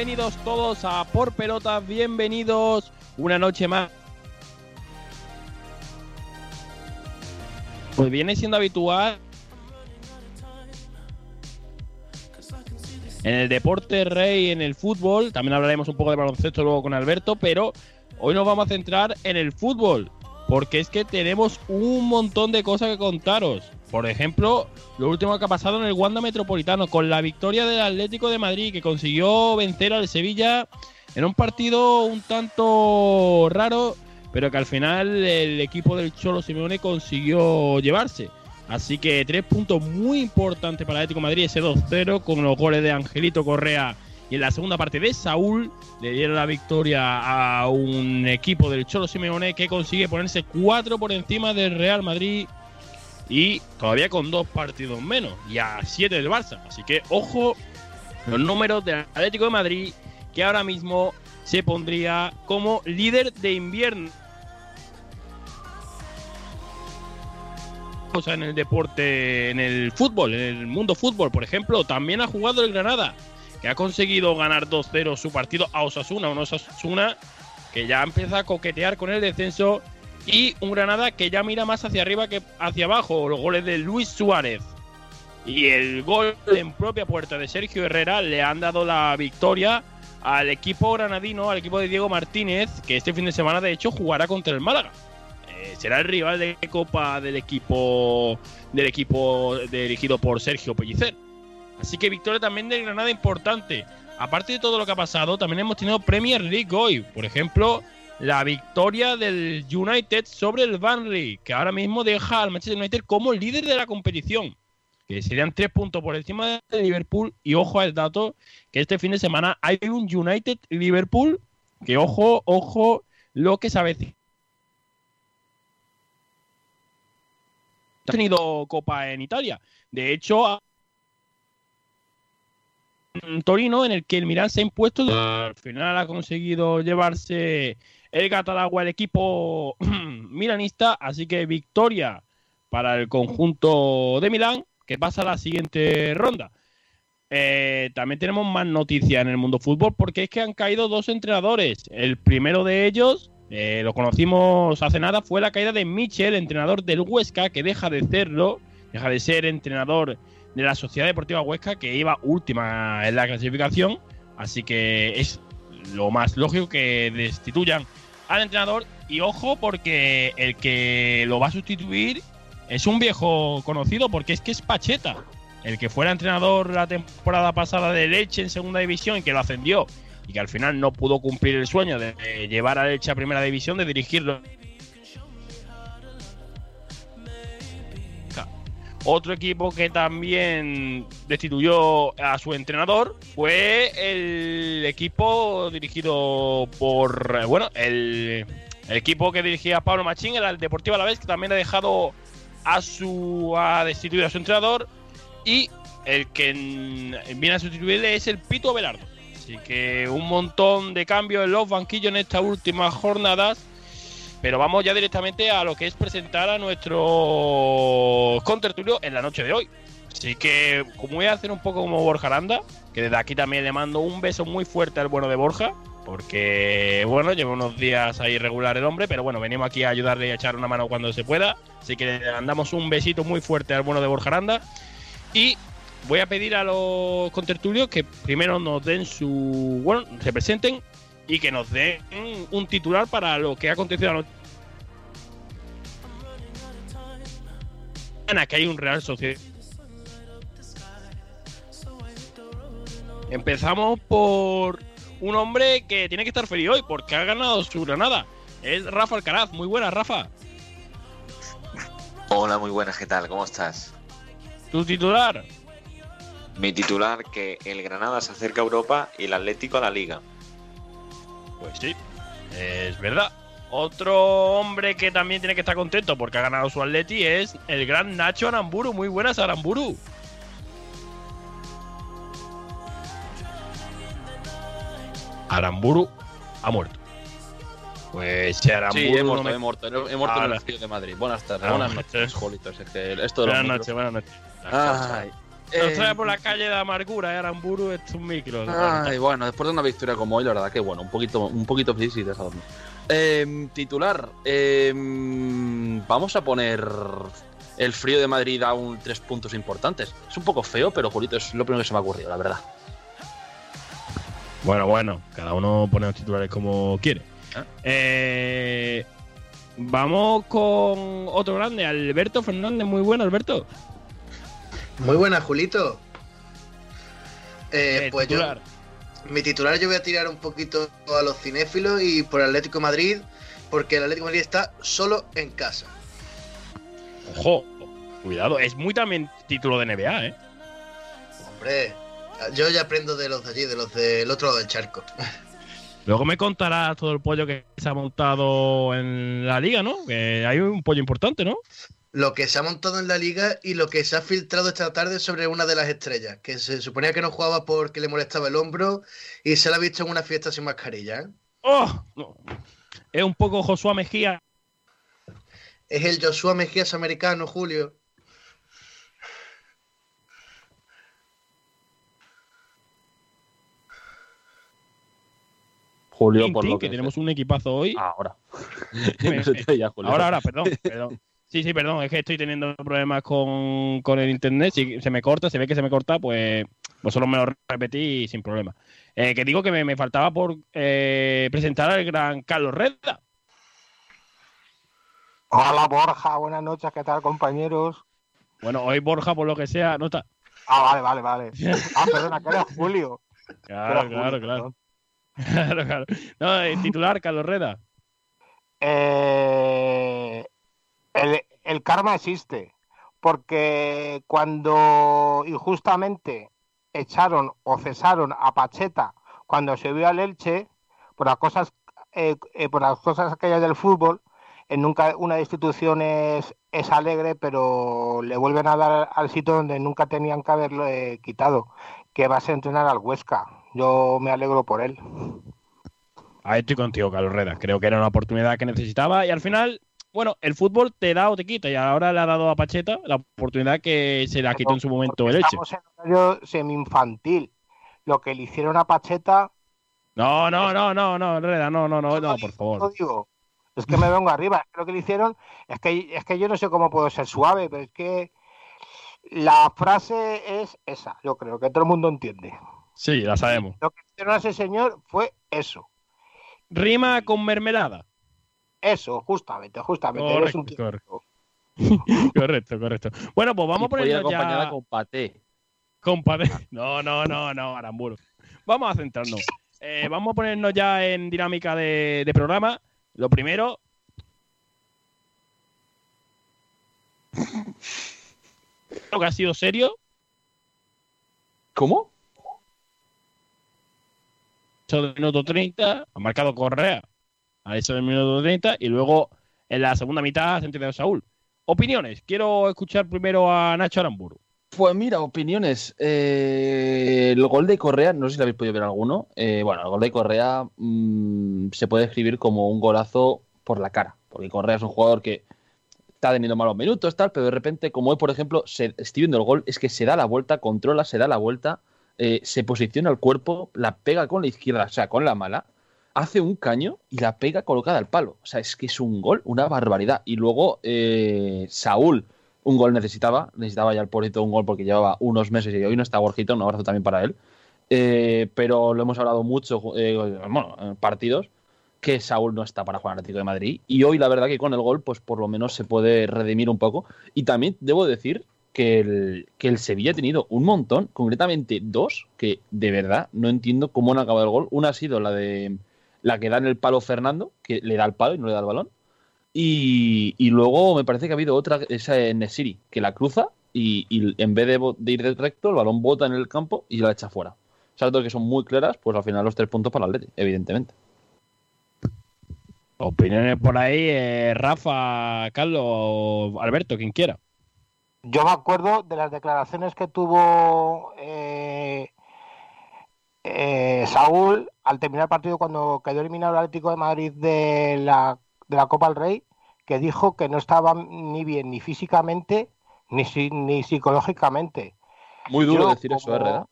Bienvenidos todos a Por Pelotas, bienvenidos una noche más. Pues viene siendo habitual en el deporte rey, en el fútbol, también hablaremos un poco de baloncesto luego con Alberto, pero hoy nos vamos a centrar en el fútbol, porque es que tenemos un montón de cosas que contaros. Por ejemplo, lo último que ha pasado en el Wanda Metropolitano, con la victoria del Atlético de Madrid, que consiguió vencer al Sevilla en un partido un tanto raro, pero que al final el equipo del Cholo Simeone consiguió llevarse. Así que tres puntos muy importantes para el Atlético Madrid, ese 2-0 con los goles de Angelito Correa y en la segunda parte de Saúl le dieron la victoria a un equipo del Cholo Simeone que consigue ponerse cuatro por encima del Real Madrid y todavía con dos partidos menos y a siete del Barça. Así que ojo los números del Atlético de Madrid que ahora mismo se pondría como líder de invierno. O sea, en el deporte, en el fútbol, en el mundo fútbol, por ejemplo, también ha jugado el Granada, que ha conseguido ganar 2-0 su partido a Osasuna, un Osasuna que ya empieza a coquetear con el descenso y un Granada que ya mira más hacia arriba que hacia abajo. Los goles de Luis Suárez y el gol en propia puerta de Sergio Herrera le han dado la victoria al equipo granadino, al equipo de Diego Martínez, que este fin de semana de hecho jugará contra el Málaga. Eh, será el rival de Copa del equipo del equipo dirigido por Sergio Pellicer. Así que victoria también de Granada importante. Aparte de todo lo que ha pasado, también hemos tenido Premier League hoy. Por ejemplo, la victoria del United sobre el Burnley, que ahora mismo deja al Manchester United como líder de la competición, que serían tres puntos por encima de Liverpool. Y ojo al dato, que este fin de semana hay un United-Liverpool, que ojo, ojo, lo que se avecina. Ha tenido Copa en Italia. De hecho, Torino, en el que el Milan se ha impuesto, al final ha conseguido llevarse el Gatalagua, el equipo milanista. Así que victoria para el conjunto de Milán, que pasa a la siguiente ronda. Eh, también tenemos más noticias en el mundo fútbol porque es que han caído dos entrenadores. El primero de ellos, eh, lo conocimos hace nada, fue la caída de Michel, entrenador del Huesca, que deja de serlo, deja de ser entrenador de la Sociedad Deportiva Huesca, que iba última en la clasificación. Así que es lo más lógico que destituyan al entrenador. Y ojo, porque el que lo va a sustituir es un viejo conocido, porque es que es Pacheta, el que fuera entrenador la temporada pasada de Leche en segunda división que lo ascendió y que al final no pudo cumplir el sueño de llevar a Leche a primera división, de dirigirlo. Otro equipo que también destituyó a su entrenador fue el equipo dirigido por, bueno, el, equipo que dirigía Pablo Machín, el Deportivo Alavés, que también ha dejado a su ha destituido a su entrenador y el que viene a sustituirle es el Pito Belardo. Así que un montón de cambios en los banquillos en estas últimas jornadas. Pero vamos ya directamente a lo que es presentar a nuestro contertulio en la noche de hoy. Así que, como voy a hacer un poco como Borja Aranda, que desde aquí también le mando un beso muy fuerte al bueno de Borja, porque, bueno, lleva unos días ahí regular el hombre, pero bueno, venimos aquí a ayudarle y a echar una mano cuando se pueda. Así que le mandamos un besito muy fuerte al bueno de Borja Aranda. Y voy a pedir a los contertulios que primero nos den su. Bueno, se presenten y que nos den un titular para lo que ha acontecido anoche. Que hay un Real Sociedad. Empezamos por un hombre que tiene que estar feliz hoy porque ha ganado su granada. Es Rafa Alcaraz. Muy buena, Rafa. Hola, muy buenas, ¿qué tal? ¿Cómo estás? ¿Tu titular? Mi titular, que el Granada se acerca a Europa y el Atlético a la Liga. Pues sí, es verdad. Otro hombre que también tiene que estar contento porque ha ganado su Atleti es el gran Nacho Aramburu. Muy buenas, Aramburu. Aramburu ha muerto. Pues si Aramburu. Sí, he muerto, no me- he muerto, he muerto en el Ciudad de Madrid. Buenas tardes, Ah, buenas buenas noches, noches. Jolitos. Es que esto de los Buenas noches, buenas noches. Ay, Nos trae por la calle de Amargura, eh, Aramburu, es un micro. Ay, bueno, después de una victoria como hoy, la verdad que bueno, un poquito, un poquito feliz y. Eh, titular, eh, vamos a poner el frío de Madrid a un tres puntos importantes. Es un poco feo, pero Julito es lo primero que se me ha ocurrido, la verdad. Bueno, bueno, cada uno pone los titulares como quiere. Eh, vamos con otro grande, Alberto Fernández. Muy bueno, Alberto. Muy buena, Julito. Eh, Eh, pues titular. yo, mi titular yo voy a tirar un poquito a los cinéfilos y por Atlético de Madrid, porque el Atlético de Madrid está solo en casa. Ojo, cuidado, es muy también título de NBA, ¿eh? Hombre, yo ya aprendo de los de allí, de los del otro lado del charco. Luego me contarás todo el pollo que se ha montado en la liga, ¿no? Que hay un pollo importante, ¿no? Lo que se ha montado en la liga y lo que se ha filtrado esta tarde sobre una de las estrellas, que se suponía que no jugaba porque le molestaba el hombro y se la ha visto en una fiesta sin mascarilla. ¿eh? ¡Oh! No. Es un poco Josué Mejía. Es el Joshua Mejías americano, Julio. Julio, por lo que, que, tenemos un equipazo hoy. Ah, ahora. Me- No se te oía, Julio. Ahora, ahora, perdón, perdón. Sí, sí, perdón, es que estoy teniendo problemas con, con el internet. Si se me corta, se ve que se me corta, pues vosotros me lo repetí sin problema. Eh, que digo que me, me faltaba por eh, presentar al gran Carlos Reda. Hola Borja, buenas noches, ¿qué tal compañeros? Bueno, hoy Borja, por lo que sea, no está. Ah, vale, vale, vale. Ah, perdona, que era Julio. Claro, era Julio, claro, claro. claro, claro. No, el titular, Carlos Reda. Eh, el, el karma existe, porque cuando injustamente echaron o cesaron a Pacheta cuando se vio al Elche, por las cosas, eh, eh, por las cosas aquellas del fútbol, en nunca una institución es, es alegre, pero le vuelven a dar al sitio donde nunca tenían que haberlo eh, quitado, que va a entrenar al Huesca. Yo me alegro por él. Ahí estoy contigo, Carlos Reda. Creo que era una oportunidad que necesitaba y al final, bueno, el fútbol te da o te quita y ahora le ha dado a Pacheta la oportunidad que se la quitó en su momento el Elche. Estamos en horario semi-infantil. Lo que le hicieron a Pacheta, No, no, no, no, no, Reda, no, no, no, no, por lo favor. digo. Es que me vengo arriba. Es que lo que le hicieron es que, es que yo no sé cómo puedo ser suave, pero es que la frase es esa. Yo creo que todo el mundo entiende. Sí, la sabemos. Lo que hicieron a ese señor fue eso. Rima con mermelada. Eso, justamente, justamente. Un Correcto. Correcto, correcto. Bueno, pues vamos Y a ir ponernos acompañada ya... con paté. Compadre. No, no, no, no, Aramburu. Vamos a centrarnos. Eh, vamos a ponernos ya en dinámica de, de programa. Lo primero. Creo que ha sido serio. ¿Cómo? Eso del minuto 30. Ha marcado Correa. A eso del minuto 30. Y luego en la segunda mitad ha sentido Saúl. Opiniones. Quiero escuchar primero a Nacho Aramburu. Pues mira, opiniones. Eh, el gol de Correa, no sé si lo habéis podido ver alguno. Eh, bueno, el gol de Correa mm, se puede escribir como un golazo por la cara. Porque Correa es un jugador que está teniendo malos minutos, tal, pero de repente, como hoy, por ejemplo, se, estoy viendo el gol, es que se da la vuelta, controla, se da la vuelta, eh, se posiciona el cuerpo, la pega con la izquierda, o sea, con la mala, hace un caño y la pega colocada al palo. O sea, es que es un gol, una barbaridad. Y luego eh, Saúl, un gol necesitaba, necesitaba ya el pobrecito un gol porque llevaba unos meses y hoy no está Borjito, un abrazo también para él. Eh, pero lo hemos hablado mucho, eh, bueno, en partidos, que Saúl no está para jugar al Atlético de Madrid. Y hoy la verdad que con el gol, pues por lo menos se puede redimir un poco. Y también debo decir que el, que el Sevilla ha tenido un montón, concretamente dos, que de verdad no entiendo cómo han acabado el gol. Una ha sido la de la que da en el palo Fernando, que le da el palo y no le da el balón. Y, y luego me parece que ha habido otra, esa en Nesiri, que la cruza y, y en vez de, ir de recto, el balón bota en el campo y la echa fuera. Esas dos que son muy claras, pues al final los tres puntos para el Atleti, evidentemente. Opiniones por ahí, eh, Rafa, Carlos, Alberto, quien quiera. Yo me acuerdo de las declaraciones que tuvo eh, eh, Saúl al terminar el partido cuando quedó eliminado el Atlético de Madrid de la, de la Copa del Rey, que dijo que no estaba ni bien ni físicamente ni, ni psicológicamente. Muy duro Yo decir eso, como- ¿eh?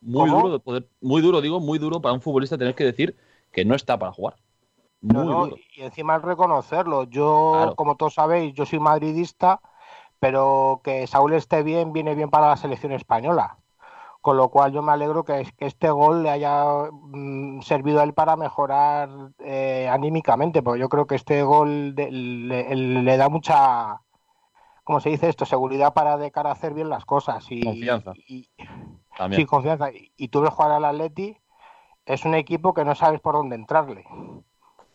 Muy ¿Cómo? duro de poder, muy duro, digo, muy duro para un futbolista tener que decir que no está para jugar. No, y encima reconocerlo. Yo, Claro. como todos sabéis, yo soy madridista, pero que Saúl esté bien viene bien para la selección española. Con lo cual yo me alegro que, que este gol le haya mm, servido a él para mejorar eh, anímicamente, porque yo creo que este gol de- le, le da mucha, ¿cómo se dice esto? Seguridad para de cara a hacer bien las cosas. Y, Confianza. y- También. Sí, confianza. Y, y tú ves jugar al Atleti, es un equipo que no sabes por dónde entrarle.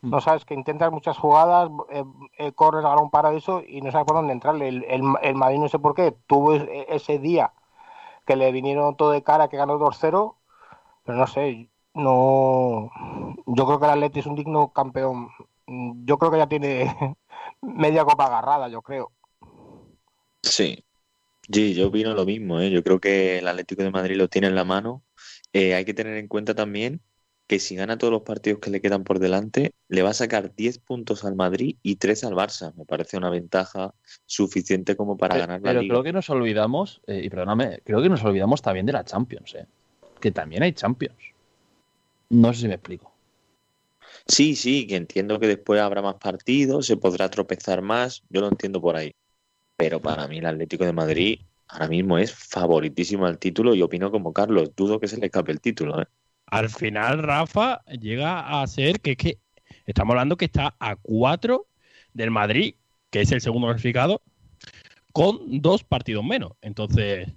Mm. No sabes que intentas muchas jugadas, eh, eh, corres a un paraíso y no sabes por dónde entrarle. El, el, el Madrid no sé por qué, tuvo e- ese día que le vinieron todo de cara, que ganó 2-0, pero no sé, no... Yo creo que el Atleti es un digno campeón. Yo creo que ya tiene media copa agarrada, yo creo. Sí, sí, yo opino lo mismo, ¿eh? Yo creo que el Atlético de Madrid lo tiene en la mano. Eh, hay que tener en cuenta también que si gana todos los partidos que le quedan por delante, le va a sacar 10 puntos al Madrid y 3 al Barça. Me parece una ventaja suficiente como para ganar la pero liga. creo que nos olvidamos, eh, y perdóname, creo que nos olvidamos también de la Champions, eh. Que también hay Champions. No sé si me explico. Sí, sí, que entiendo que después habrá más partidos, se podrá tropezar más, yo lo entiendo por ahí. Pero para mí el Atlético de Madrid ahora mismo es favoritísimo al título y opino como Carlos, dudo que se le escape el título, ¿eh? Al final, Rafa llega a ser que es que estamos hablando que está a cuatro del Madrid, que es el segundo clasificado, con dos partidos menos. Entonces,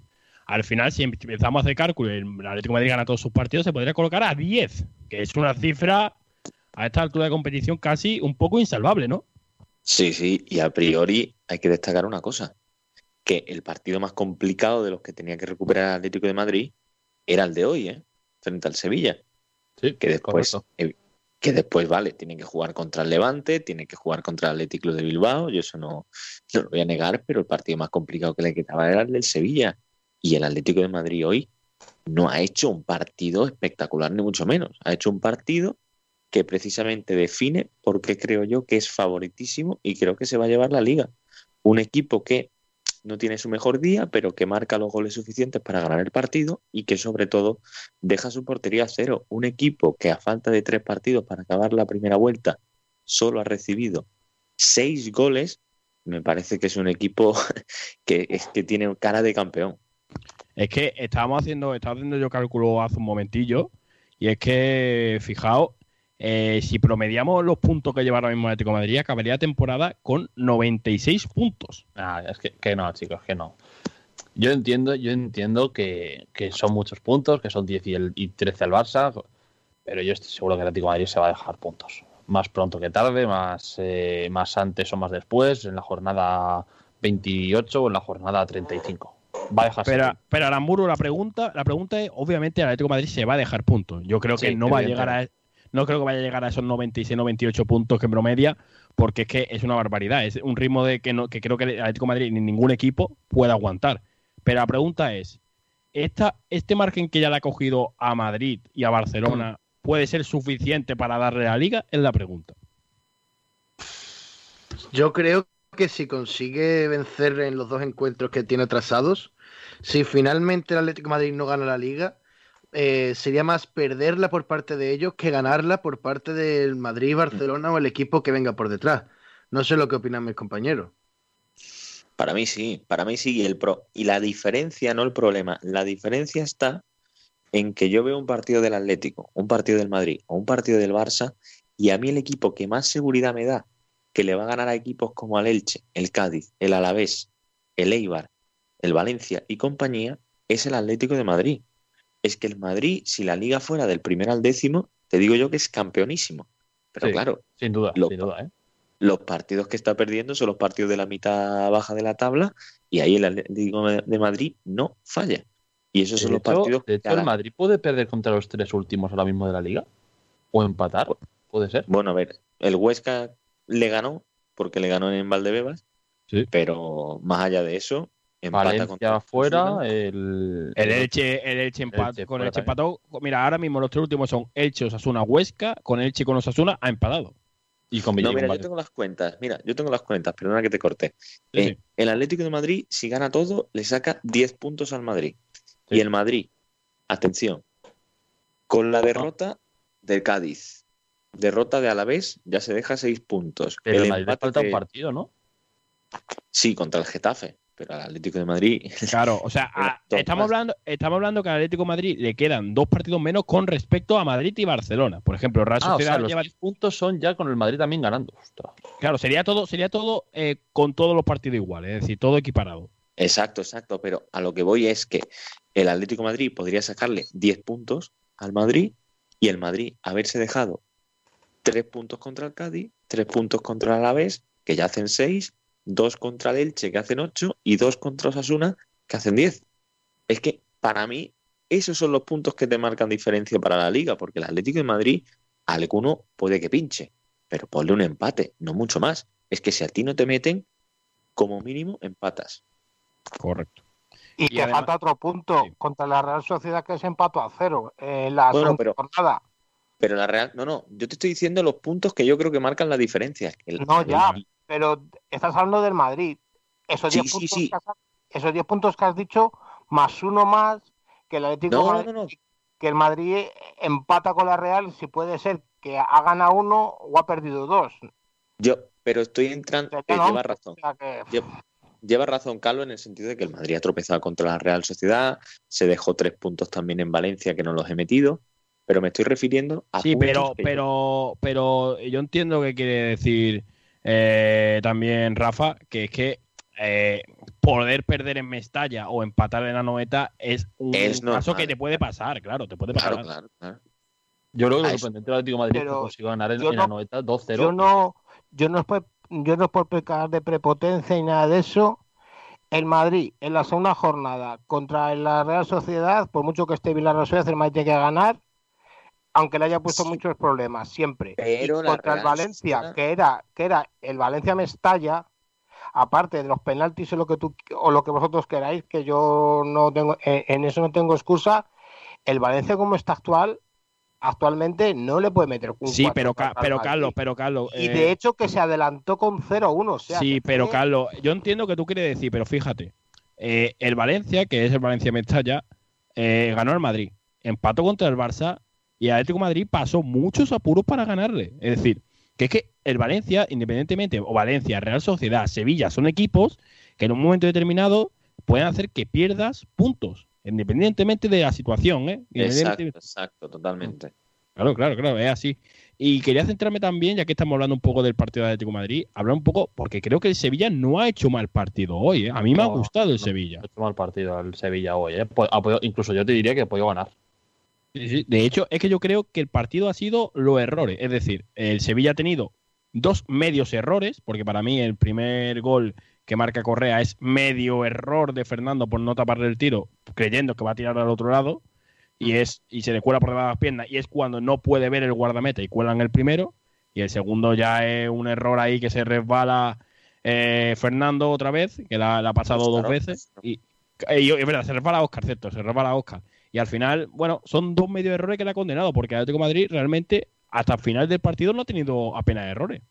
al final, si empezamos a hacer cálculo y el Atlético de Madrid gana todos sus partidos, se podría colocar a 10, que es una cifra a esta altura de competición casi un poco insalvable, ¿no? Sí, sí, y a priori hay que destacar una cosa, que el partido más complicado de los que tenía que recuperar el Atlético de Madrid era el de hoy, ¿eh? Frente al Sevilla, Sí, que después, correcto. que después, vale, tiene que jugar contra el Levante, tiene que jugar contra el Atlético de Bilbao, yo eso no, no lo voy a negar, pero el partido más complicado que le quedaba era el del Sevilla, y el Atlético de Madrid hoy no ha hecho un partido espectacular, ni mucho menos, ha hecho un partido que precisamente define por qué creo yo que es favoritísimo y creo que se va a llevar la liga. Un equipo que no tiene su mejor día, pero que marca los goles suficientes para ganar el partido y que sobre todo deja su portería a cero. Un equipo que a falta de tres partidos para acabar la primera vuelta solo ha recibido seis goles, me parece que es un equipo que, es que tiene cara de campeón. Es que estábamos haciendo, estaba haciendo yo cálculo hace un momentillo, y es que, fijaos, eh, si promediamos los puntos que lleva ahora mismo el Atlético de Madrid, acabaría la temporada con 96 puntos. Ah, es que, que no, chicos, que no. Yo entiendo, yo entiendo que, que son muchos puntos, que son 10 y, el, y 13 al Barça, pero yo estoy seguro que el Atlético de Madrid se va a dejar puntos. Más pronto que tarde, más, eh, más antes o más después, en la jornada 28 o en la jornada 35. Va a dejarse Pero, puntos. pero Aramburu, la pregunta, la pregunta es, obviamente, el Atlético de Madrid se va a dejar puntos. Yo creo que Sí, no va a llegar a no creo que vaya a llegar a esos 96, 98 puntos que promedia, porque es que es una barbaridad. Es un ritmo de que no, que creo que el Atlético Madrid ni ningún equipo puede aguantar. Pero la pregunta es, ¿esta, ¿este margen que ya le ha cogido a Madrid y a Barcelona puede ser suficiente para darle a la liga? Es la pregunta. Yo creo que si consigue vencer en los dos encuentros que tiene trazados, si finalmente el Atlético Madrid no gana la liga, eh, sería más perderla por parte de ellos que ganarla por parte del Madrid, Barcelona o el equipo que venga por detrás. No sé lo que opinan mis compañeros. Para mí sí, para mí sí. Y, el pro, y la diferencia, no el problema, la diferencia está en que yo veo un partido del Atlético, un partido del Madrid o un partido del Barça y a mí el equipo que más seguridad me da que le va a ganar a equipos como el Elche, el Cádiz, el Alavés, el Eibar, el Valencia y compañía es el Atlético de Madrid. Es que el Madrid, si la liga fuera del primer al décimo, te digo yo que es campeonísimo. Pero Sí. claro, Sin duda, lo- sin duda, ¿eh? los partidos que está perdiendo son los partidos de la mitad baja de la tabla y ahí el Atlético de Madrid no falla. Y esos son los hecho, partidos de hecho, el. Madrid puede perder contra los tres últimos ahora mismo de la liga. O empatar, puede ser. Bueno, a ver, el Huesca le ganó porque le ganó en Valdebebas, Sí. pero más allá de eso, empata Valencia afuera, el, El Elche, el Elche, empat- Elche con el Elche también. empató. Mira, ahora mismo los tres últimos son Elche, Osasuna, Huesca. Con Elche y con Osasuna ha empatado. y con No, mira, yo tengo las cuentas. Mira, yo tengo las cuentas, perdona que te corté. Sí, Eh, sí. El Atlético de Madrid, si gana todo, le saca 10 puntos al Madrid. Sí. Y el Madrid, atención, con la derrota del Cádiz, derrota de Alavés, ya se deja seis puntos. Pero El el Madrid le empate falta un partido, ¿no? Sí, contra el Getafe, pero al Atlético de Madrid. Claro, o sea, Pero a- dos estamos hablando, estamos hablando que al Atlético de Madrid le quedan dos partidos menos con respecto a Madrid y Barcelona. Por ejemplo, Real Ah, o sea, los lleva- puntos son ya con el Madrid también ganando. Ostras. claro, sería todo, sería todo eh, con todos los partidos iguales, es decir, todo equiparado. Exacto, exacto, pero a lo que voy es que el Atlético de Madrid podría sacarle 10 puntos al Madrid y el Madrid haberse dejado 3 puntos contra el Cádiz, 3 puntos contra el Alavés, que ya hacen 6, 2 contra el Elche, que hacen 8, y 2 contra Osasuna, que hacen 10. Es que para mí esos son los puntos que te marcan diferencia para la liga, porque el Atlético de Madrid, alguno puede que pinche, pero ponle un empate, no mucho más. Es que si a ti no te meten, como mínimo empatas. Correcto. Y, Y te además- falta otro punto Sí. contra la Real Sociedad que es empato a cero en la Bueno, pero- jornada. Pero la Real, no, no, yo te estoy diciendo los puntos que yo creo que marcan la diferencia. El- No, el- ya, pero estás hablando del Madrid. Esos Sí, 10 sí, puntos, sí. Que has, esos 10 puntos que has dicho, más uno más que el Atlético No, no, Madrid, no, no. que el Madrid empata con la Real, si puede ser que ha ganado uno o ha perdido dos. Yo, pero estoy entrando. Eh, lleva razón. o sea que- Lleva, lleva razón, Carlos, en el sentido de que el Madrid ha tropezado contra la Real Sociedad, se dejó tres puntos también en Valencia que no los he metido, pero me estoy refiriendo a. Sí, pero, que- pero, pero yo entiendo que quiere decir eh, también Rafa, que es que eh, poder perder en Mestalla o empatar en la noveta es un Es caso normal. que te puede pasar, claro, te puede pasar. Claro, claro, claro. Yo creo que Ah, sorprendente del Atlético de Madrid es que Pero consiguió ganar en, yo en la no- noveta 2-0. yo no, yo no es por, yo no es por pecar de prepotencia y nada de eso. El Madrid en la segunda jornada contra la Real Sociedad, por mucho que esté bien la Real Sociedad, el Madrid tiene que ganar, aunque le haya puesto Sí. muchos problemas siempre. Pero Y contra el Valencia, Sociedad- que era, que era el Valencia Mestalla, aparte de los penaltis o lo que tú o lo que vosotros queráis, que yo no tengo, en, en eso no tengo excusa. El Valencia como está actual, actualmente no le puede meter un Sí, pero, Ca- el pero. Carlos, pero Carlos. Y eh, de hecho que se adelantó con 0-1. O sea, sí, pero Carlos, yo entiendo que tú quieres decir, pero fíjate, eh, el Valencia, que es el Valencia Mestalla, eh, ganó al Madrid, empató contra el Barça y el Atlético de Madrid pasó muchos apuros para ganarle. Es decir, que es que el Valencia, independientemente, o Valencia, Real Sociedad, Sevilla, son equipos que en un momento determinado pueden hacer que pierdas puntos, independientemente de la situación, ¿eh? Exacto, exacto, totalmente. Claro, claro, claro, es así. Y quería centrarme también, ya que estamos hablando un poco del partido de Atlético de Madrid, hablar un poco, porque creo que el Sevilla no ha hecho mal partido hoy. ¿eh? A mí me ha No, gustado el no. Sevilla. Ha hecho mal partido el Sevilla hoy. ¿eh? Po- ha podido- incluso yo te diría que ha podido ganar. Sí, sí. De hecho, es que yo creo que el partido ha sido los errores. Es decir, el Sevilla ha tenido dos medios errores, porque para mí el primer gol que marca Correa es medio error de Fernando por no taparle el tiro, creyendo que va a tirar al otro lado, y es y se le cuela por debajo de las piernas, y es cuando no puede ver el guardameta y cuelan el primero, y el segundo ya es un error ahí que se resbala eh, Fernando otra vez, que la, la ha pasado dos veces, y, y es verdad, se resbala Oscar, cierto, se resbala Oscar. Y al final, bueno, son dos medios errores que le ha condenado, porque Atlético Madrid realmente hasta el final del partido no ha tenido apenas errores.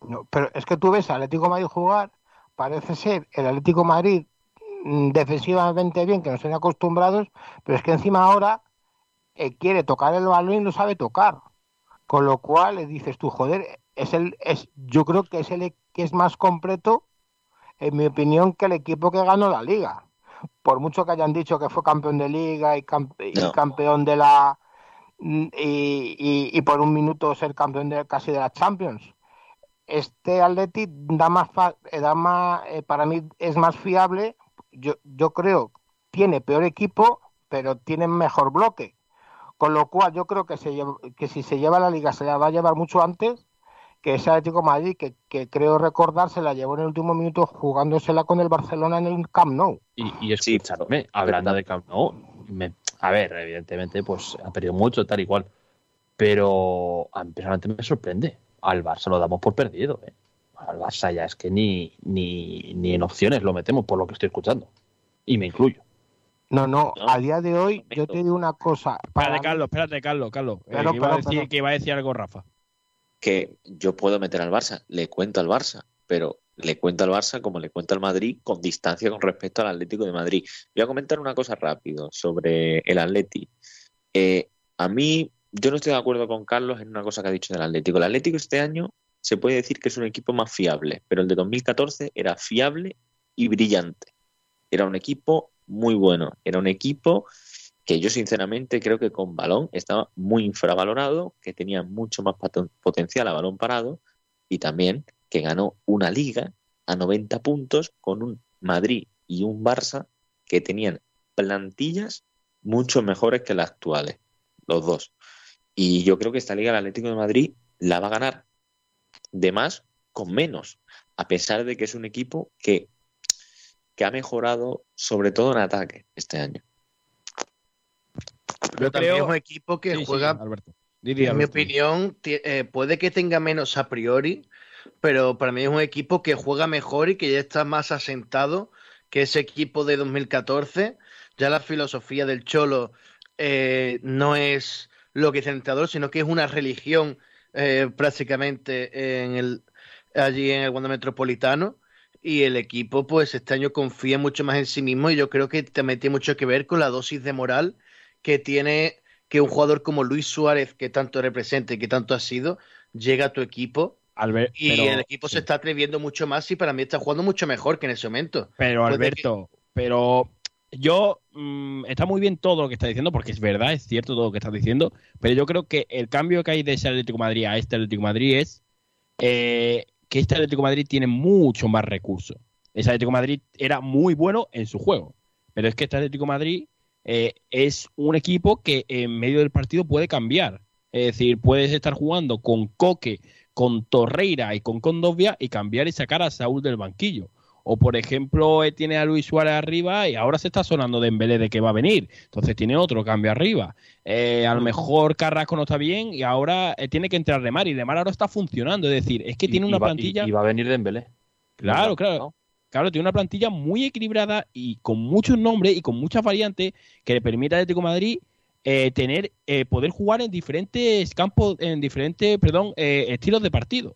No, pero es que tú ves al Atlético Madrid jugar, parece ser el Atlético Madrid mm, defensivamente bien, que nos tiene acostumbrados, pero es que encima ahora eh, quiere tocar el balón y no sabe tocar. Con lo cual le dices tú, joder, es el, es, yo creo que es el e- que es más completo, en mi opinión, que el equipo que ganó la liga. Por mucho que hayan dicho que fue campeón de liga y, campe- y campeón de la y, y- y por un minuto ser campeón de casi de la Champions este Atleti da más, fa- eh, da más eh, para mí es más fiable. Yo, yo creo tiene peor equipo, pero tiene mejor bloque. Con lo cual yo creo que, se lleva- que si se lleva la liga se la va a llevar mucho antes que ese Atlético de Madrid, que, que creo recordar se la llevó en el último minuto jugándosela con el Barcelona en el Camp Nou. Y, y Sí, escuchadme, hablando de Camp Nou, me- a ver, evidentemente, pues ha perdido mucho, tal y cual. Pero a mí personalmente me sorprende. Al Barça lo damos por perdido. ¿eh? Al Barça ya es que ni, ni, ni en opciones lo metemos por lo que estoy escuchando. Y me incluyo. No, no, No, a día de hoy yo te digo una cosa. para Espérate, mí- Carlos, espérate, Carlos, Carlos. eh, Pero, que, iba a pero, decir, pero. que iba a decir algo Rafa. Que yo puedo meter al Barça, le cuento al Barça, pero le cuenta al Barça como le cuenta al Madrid con distancia con respecto al Atlético de Madrid. Voy a comentar una cosa rápido sobre el Atleti. Eh, a mí, yo no estoy de acuerdo con Carlos en una cosa que ha dicho del Atlético. El Atlético este año se puede decir que es un equipo más fiable, pero el de 2014 era fiable y brillante. Era un equipo muy bueno, era un equipo que yo sinceramente creo que con balón estaba muy infravalorado, que tenía mucho más potencial a balón parado y también que ganó una liga a 90 puntos con un Madrid y un Barça que tenían plantillas mucho mejores que las actuales, los dos. Y yo creo que esta liga el Atlético de Madrid la va a ganar de más con menos, a pesar de que es un equipo que, que ha mejorado sobre todo en ataque este año. Pero también es un equipo que juega, en mi opinión, eh, puede que tenga menos a priori, pero para mí es un equipo que juega mejor y que ya está más asentado que ese equipo de 2014. Ya la filosofía del Cholo eh, no es lo que es el entrenador, sino que es una religión eh, prácticamente en el, allí en el Wanda Metropolitano. Y el equipo, pues este año confía mucho más en sí mismo y yo creo que también tiene mucho que ver con la dosis de moral que tiene que un jugador como Luis Suárez, que tanto representa y que tanto ha sido, llega a tu equipo y el equipo se está atreviendo mucho más y para mí está jugando mucho mejor que en ese momento. Pero Alberto, pero yo mm, está muy bien todo lo que está diciendo porque es verdad, es cierto todo lo que estás diciendo, pero yo creo que el cambio que hay de ese Atlético Madrid a este Atlético Madrid es eh, que este Atlético Madrid tiene mucho más recursos. Ese Atlético Madrid era muy bueno en su juego, pero es que este Atlético Madrid eh, es un equipo que en medio del partido puede cambiar. Es decir, puedes estar jugando con Coque, con Torreira y con Condovia y cambiar y sacar a Saúl del banquillo. O, por ejemplo, eh, tiene a Luis Suárez arriba y ahora se está sonando de Embelé de que va a venir. Entonces tiene otro cambio arriba. Eh, a lo mejor Carrasco no está bien y ahora eh, tiene que entrar de Mar. Y de Mar ahora está funcionando. Es decir, es que tiene una plantilla. Y, va a venir de Embelé. Claro, claro. Claro, tiene una plantilla muy equilibrada y con muchos nombres y con muchas variantes que le permite a Atlético Madrid eh, tener eh, poder jugar en diferentes campos, en diferentes, perdón, eh, estilos de partido.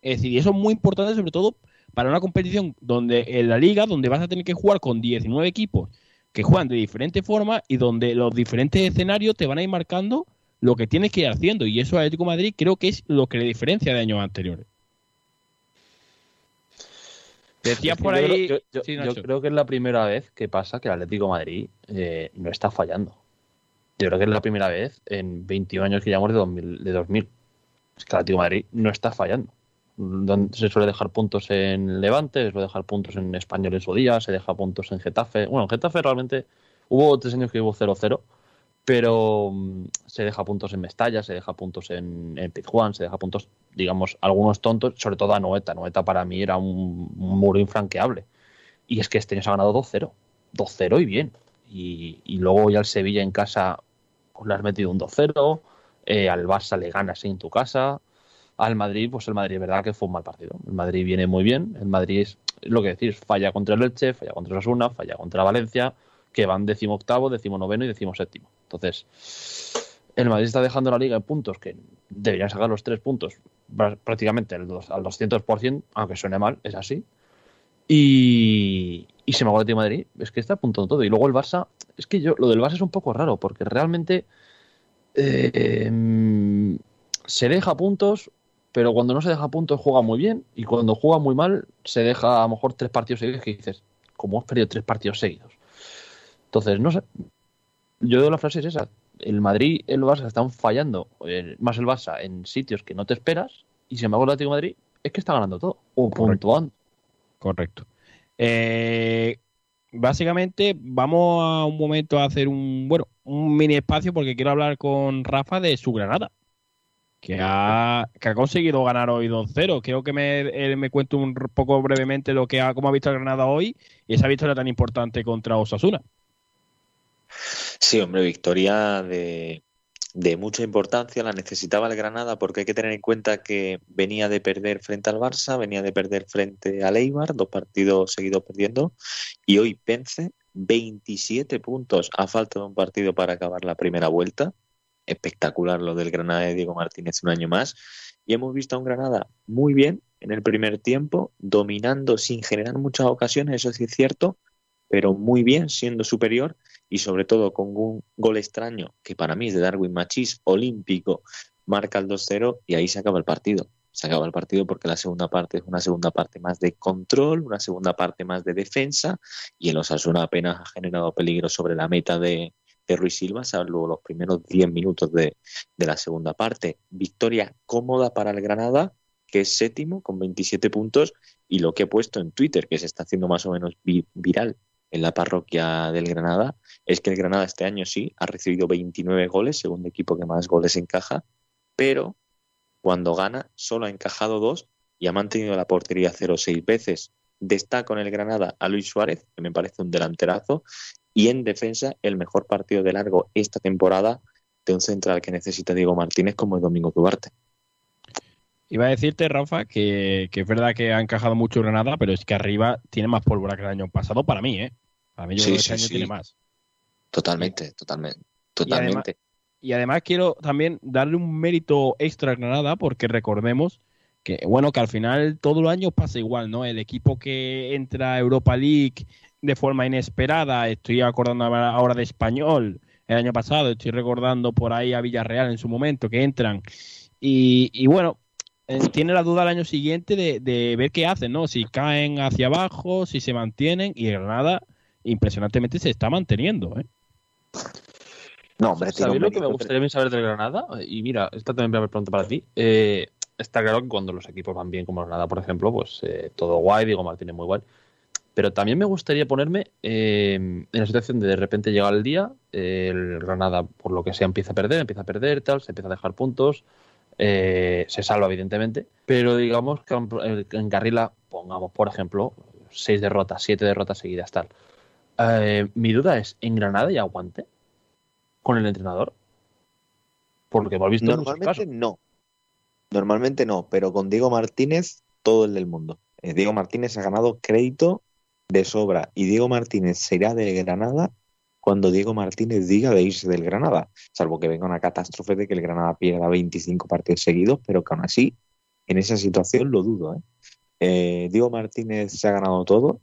Es decir, y eso es muy importante, sobre todo para una competición donde en la liga, donde vas a tener que jugar con 19 equipos que juegan de diferentes formas y donde los diferentes escenarios te van a ir marcando lo que tienes que ir haciendo. Y eso a Atlético Madrid creo que es lo que le diferencia de años anteriores. Decías por ahí. Yo, creo que es la primera vez que pasa que el Atlético Madrid no está fallando. Yo creo que es la primera vez en 21 años que llevamos de 2000. De 2000. Es que el Atlético de Madrid no está fallando. Se suele dejar puntos en Levante, se suele dejar puntos en Español en su día, se deja puntos en Getafe. Bueno, en Getafe realmente hubo tres años que hubo 0-0, pero mm, se deja puntos en Mestalla, se deja puntos en, en Pizjuán, se deja puntos, digamos, algunos tontos, sobre todo a Noeta. Noeta para mí era un, muro infranqueable. Y es que este año se ha ganado 2-0. 2-0 y bien. Y, y, luego ya el Sevilla en casa pues le has metido un 2-0, eh, al Barça le ganas en tu casa, al Madrid, pues el Madrid es verdad que fue un mal partido. El Madrid viene muy bien, el Madrid es lo que decís, falla contra el Elche, falla contra Osasuna, falla contra Valencia, que van décimo octavo, y décimo séptimo. Entonces, el Madrid está dejando la liga en puntos que deberían sacar los tres puntos prácticamente al 200%, aunque suene mal, es así. Y, y se me va el Madrid, es que está a punto de todo. Y luego el Barça, es que yo, lo del Barça es un poco raro, porque realmente eh, se deja puntos, pero cuando no se deja puntos juega muy bien, y cuando juega muy mal, se deja a lo mejor tres partidos seguidos que dices, como has perdido tres partidos seguidos. Entonces, no sé. Yo de la frase es esa. El Madrid el Barça están fallando, más el Barça, en sitios que no te esperas, y sin embargo el Atlético de Madrid es que está ganando todo, o puntuando. Correcto. Eh, básicamente vamos a un momento a hacer un bueno un mini espacio porque quiero hablar con Rafa de su Granada que ha, que ha conseguido ganar hoy 2-0 creo que me, me cuento un poco brevemente lo que ha cómo ha visto el Granada hoy y esa victoria tan importante contra Osasuna sí hombre victoria de de mucha importancia, la necesitaba el Granada porque hay que tener en cuenta que venía de perder frente al Barça, venía de perder frente al Eibar, dos partidos seguidos perdiendo, y hoy vence 27 puntos a falta de un partido para acabar la primera vuelta. espectacular lo del Granada de Diego Martínez un año más. Y hemos visto a un Granada muy bien en el primer tiempo, dominando sin generar muchas ocasiones, eso sí es cierto, pero muy bien, siendo superior y sobre todo con un gol extraño que para mí es de Darwin Machís, olímpico, marca el 2-0 y ahí se acaba el partido. Se acaba el partido porque la segunda parte es una segunda parte más de control, una segunda parte más de defensa y el Osasuna apenas ha generado peligro sobre la meta de, de Ruiz Silva, salvo los primeros 10 minutos de, la segunda parte. Victoria cómoda para el Granada, que es séptimo con 27 puntos, y lo que he puesto en Twitter, que se está haciendo más o menos viral en la parroquia del Granada, es que el Granada este año sí ha recibido 29 goles, segundo equipo que más goles encaja, pero cuando gana solo ha encajado dos y ha mantenido la portería 0-6 veces. Destaco en el Granada a Luis Suárez, que me parece un delanterazo, y en defensa el mejor partido de largo esta temporada de un central que necesita Diego Martínez como el Domingo Duarte. Iba a decirte, Rafa, que, es verdad que ha encajado mucho Granada, pero es que arriba tiene más pólvora que el año pasado para mí, ¿eh? Para mí yo creo que este año tiene más. Totalmente, totalmente. Totalmente. Y además, quiero también darle un mérito extra a Granada, porque recordemos que, bueno, que al final todo el año pasa igual, ¿no? El equipo que entra a Europa League de forma inesperada. Estoy acordando ahora de Español el año pasado, estoy recordando por ahí a Villarreal en su momento que entran. Y, bueno, eh, tiene la duda el año siguiente de, ver qué hacen, ¿no? Si caen hacia abajo, si se mantienen. Y Granada, impresionantemente, se está manteniendo, ¿eh? No, hombre, ¿Sabéis lo que me gustaría saber del Granada? Y mira, esta también me pregunta para ti. Eh, está claro que cuando los equipos van bien, como Granada, por ejemplo, pues eh, todo guay, digo Martínez muy guay. Pero también me gustaría ponerme eh, en la situación de de repente llega el día, el Granada, por lo que sea, empieza a perder, empieza a perder, tal, se empieza a dejar puntos, eh, se salva, evidentemente, pero digamos que en Carrila, pongamos, por ejemplo, seis derrotas, siete derrotas seguidas, tal. Eh, mi duda es, ¿en Granada y aguante con el entrenador? Por lo que hemos visto Normalmente no. Normalmente no, pero con Diego Martínez, todo el del mundo. Diego Martínez ha ganado crédito de sobra y Diego Martínez se irá del Granada cuando Diego Martínez diga de irse del Granada, salvo que venga una catástrofe de que el Granada pierda 25 partidos seguidos, pero que aún así, en esa situación lo dudo. ¿eh? Eh, Diego Martínez se ha ganado todo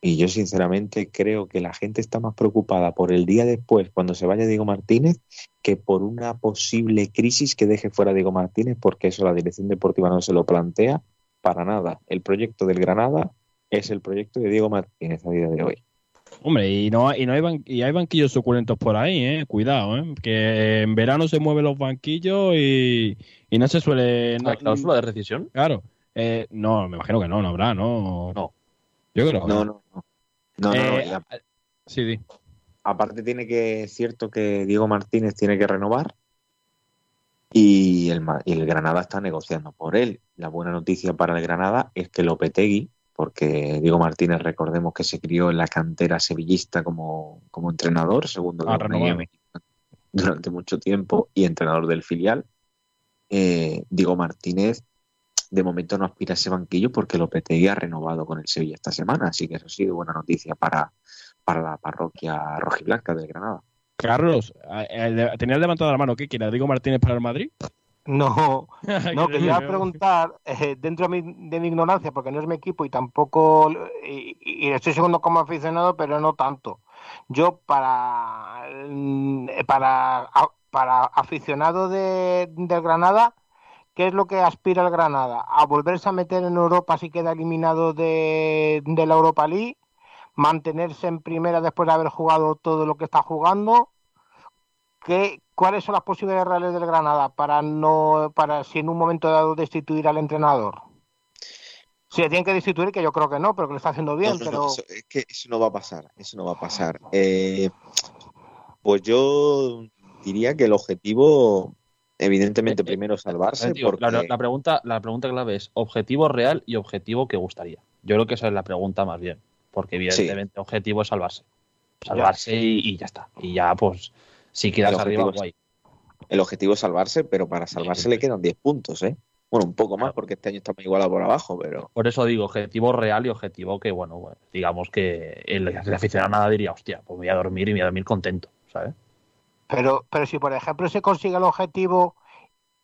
y yo sinceramente creo que la gente está más preocupada por el día después, cuando se vaya Diego Martínez, que por una posible crisis que deje fuera Diego Martínez, porque eso la dirección deportiva no se lo plantea para nada. El proyecto del Granada es el proyecto de Diego Martínez a día de hoy. Hombre, y no, y no hay, y hay banquillos suculentos por ahí, ¿eh? Cuidado, ¿eh? Que en verano se mueven los banquillos y, no se suele... ¿La cláusula de rescisión? Claro. Eh, no, me imagino que no, no habrá, ¿no? No. Yo creo que no. No, no, no. Eh, sí, sí. Aparte tiene que, es cierto que Diego Martínez tiene que renovar y el, y el Granada está negociando por él. La buena noticia para el Granada es que Lopetegui porque Diego Martínez, recordemos que se crió en la cantera sevillista como, entrenador, segundo ah, durante mucho tiempo y entrenador del filial. Eh, Diego Martínez de momento no aspira a ese banquillo porque Lopetegui ha renovado con el Sevilla esta semana, así que eso ha sido buena noticia para, para la parroquia rojiblanca del Granada. Carlos, tenías levantado la mano, ¿qué quiere? ¿Diego Martínez para el Madrid? No, no quería preguntar, eh, dentro de mi, ignorancia, porque no es mi equipo y tampoco, y, estoy segundo como aficionado, pero no tanto. Yo para, mm, para, para aficionado de, del Granada, ¿qué es lo que aspira el Granada? ¿A volverse a meter en Europa si queda eliminado de, de la Europa League? ¿Mantenerse en primera después de haber jugado todo lo que está jugando? ¿Qué, ¿Cuáles son las posibilidades reales del Granada para no, para si en un momento dado destituir al entrenador? Si le tienen que destituir, que yo creo que no, pero que lo está haciendo bien. pero... es que eso no va a pasar, eso no va a pasar. Eh, pues yo diría que el objetivo, evidentemente, eh, primero salvarse. la, pregunta, la pregunta clave es objetivo real y objetivo que gustaría. Yo creo que esa es la pregunta más bien, porque evidentemente el objetivo es salvarse. Salvarse y, ya está. Y ya, pues, si quedas arriba, guay. El objetivo es salvarse, pero para salvarse le quedan 10 puntos, ¿eh? Bueno, un poco más porque este año está igual por abajo, pero... Por eso digo, objetivo real y objetivo que, bueno, digamos que el, aficionado nada diría, hostia, pues voy a dormir y me voy a dormir contento, ¿sabes? Pero, pero si por ejemplo se consigue el objetivo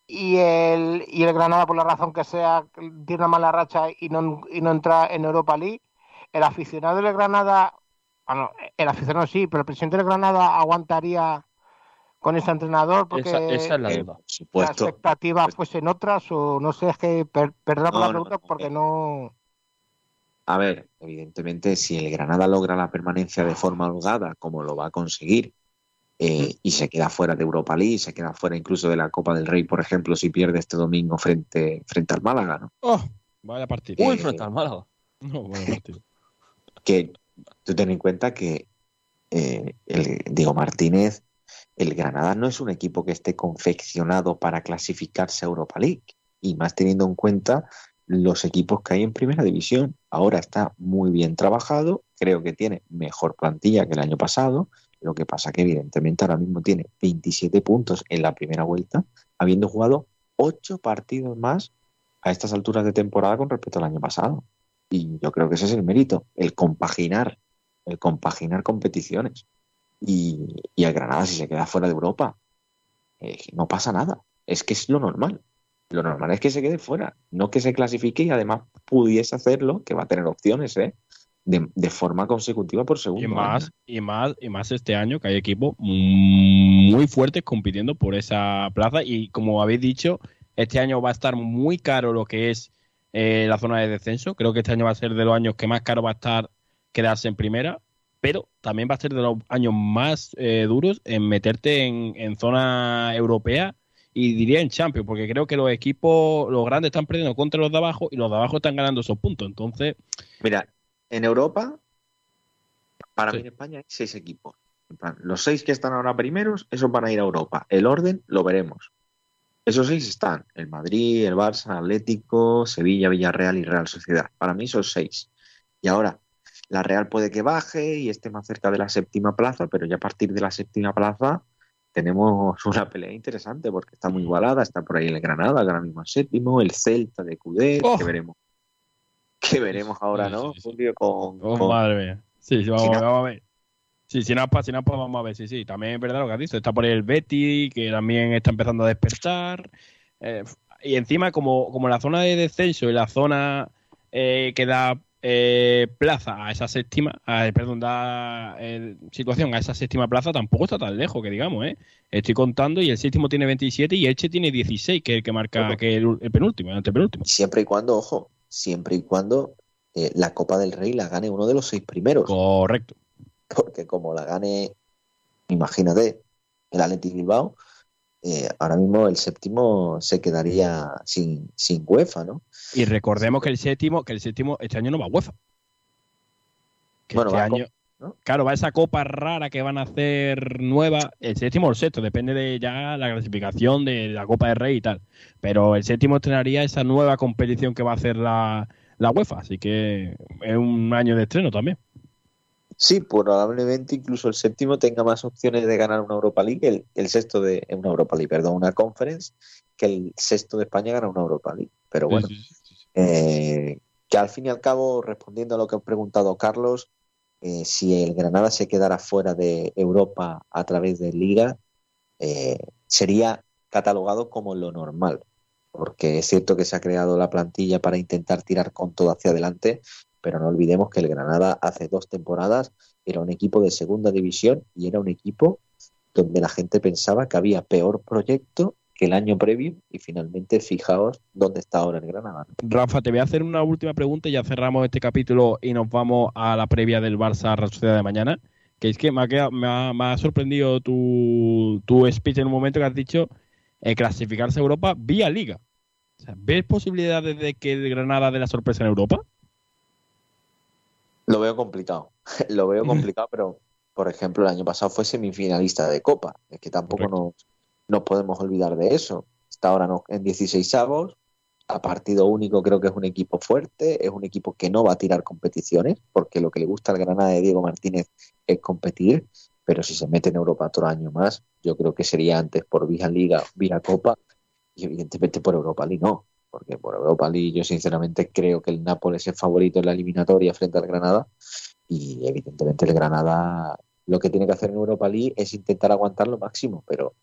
y el, y el Granada, por la razón que sea, tiene una mala racha y no, y no entra en Europa League, el aficionado del Granada, bueno, el aficionado sí, pero el presidente del Granada aguantaría con ese entrenador porque Esa, esa es la duda. las expectativas fuesen otras o no sé, es que per, perdón por No, la pregunta no, porque eh. no... A ver, evidentemente, si el Granada logra la permanencia de forma holgada, como lo va a conseguir, eh, y se queda fuera de Europa League, se queda fuera incluso de la Copa del Rey, por ejemplo, si pierde este domingo frente, frente al Málaga, ¿no? Oh, vaya partido. Uy, frente al Málaga. No, vaya partido. Que tú ten en cuenta que eh, el Diego Martínez, el Granada no es un equipo que esté confeccionado para clasificarse a Europa League, y más teniendo en cuenta los equipos que hay en primera división. Ahora está muy bien trabajado, creo que tiene mejor plantilla que el año pasado, lo que pasa que evidentemente ahora mismo tiene 27 puntos en la primera vuelta, habiendo jugado 8 partidos más a estas alturas de temporada con respecto al año pasado. Y yo creo que ese es el mérito, el compaginar, el compaginar competiciones. Y, y el Granada, si se queda fuera de Europa, no pasa nada. Es que es lo normal. Lo normal es que se quede fuera, no que se clasifique y además pudiese hacerlo, que va a tener opciones, ¿eh? De, de forma consecutiva por segundo. Y año. más, y más, y más este año que hay equipos muy fuertes compitiendo por esa plaza. Y como habéis dicho, este año va a estar muy caro lo que es eh, la zona de descenso. Creo que este año va a ser de los años que más caro va a estar quedarse en primera. Pero también va a ser de los años más eh, duros en meterte en, en zona europea y diría en Champions, porque creo que los equipos, los grandes están perdiendo contra los de abajo y los de abajo están ganando esos puntos. Entonces, Mira, en Europa, para Sí. mí en España hay seis equipos. Los seis que están ahora primeros, esos van a ir a Europa. El orden lo veremos. Esos seis están, el Madrid, el Barça, Atlético, Sevilla, Villarreal y Real Sociedad. Para mí son seis. Y ahora, la Real puede que baje y esté más cerca de la séptima plaza, pero ya a partir de la séptima plaza tenemos una pelea interesante porque está muy igualada. Está por ahí el Granada, que ahora mismo es séptimo, el Celta de Cudet, Oh. que veremos. Que veremos ahora, ¿no, sí, sí. Julio? Con, Oh, con- madre mía. Sí, sí, vamos, a ver, vamos a ver. Sí, si no es pa- si no es pa- vamos a ver, sí, sí. También es verdad lo que has dicho. Está por ahí el Betty, que también está empezando a despertar. Eh, y encima, como, como la zona de descenso y la zona eh, que da eh, plaza a esa séptima, a- perdón, da eh, situación a esa séptima plaza, tampoco está tan lejos, que digamos, ¿eh? Estoy contando y el séptimo tiene 27 y Elche tiene 16, que es el que marca, que el, el penúltimo, el antepenúltimo. siempre y cuando, ojo, siempre y cuando eh, la Copa del Rey la gane uno de los seis primeros. Correcto. Porque como la gane, imagínate, el Athletic Bilbao, eh, ahora mismo el séptimo se quedaría sin, sin UEFA, ¿no? Y recordemos que el séptimo, que el séptimo este año no va a UEFA. Que Bueno, este va año, ¿no? claro, va esa copa rara que van a hacer nueva, el séptimo o el sexto, depende de ya la clasificación de la Copa del Rey y tal. Pero el séptimo estrenaría esa nueva competición que va a hacer la, la UEFA, así que es un año de estreno también. Sí, probablemente incluso el séptimo tenga más opciones de ganar una Europa League, el, el sexto de eh, una Europa League, perdón, una Conference, que el sexto de España gana una Europa League. Pero bueno, Sí, sí, sí, sí. Eh, que al fin y al cabo, respondiendo a lo que ha preguntado Carlos, eh, si el Granada se quedara fuera de Europa a través de Liga, eh, sería catalogado como lo normal, porque es cierto que se ha creado la plantilla para intentar tirar con todo hacia adelante, pero no olvidemos que el Granada hace dos temporadas era un equipo de segunda división y era un equipo donde la gente pensaba que había peor proyecto que el año previo y finalmente fijaos dónde está ahora el Granada. Rafa, te voy a hacer una última pregunta y ya cerramos este capítulo y nos vamos a la previa del Barça Real Sociedad de mañana. Que es que me ha, quedado- me ha, me ha sorprendido tu, tu speech en un momento que has dicho eh, clasificarse a Europa vía Liga. O sea, ¿Ves posibilidades de que el Granada dé la sorpresa en Europa? Lo veo complicado. Lo veo complicado, pero por ejemplo, el año pasado fue semifinalista de Copa. Es que tampoco Correcto. nos, nos podemos olvidar de eso. Está ahora no, en 16 avos, a partido único creo que es un equipo fuerte, es un equipo que no va a tirar competiciones, porque lo que le gusta al Granada de Diego Martínez es competir, pero si se mete en Europa otro año más, yo creo que sería antes por vía Liga, vía Copa, y evidentemente por Europa League no, porque por Europa League yo sinceramente creo que el Nápoles es favorito en la eliminatoria frente al Granada, y evidentemente el Granada lo que tiene que hacer en Europa League es intentar aguantar lo máximo, pero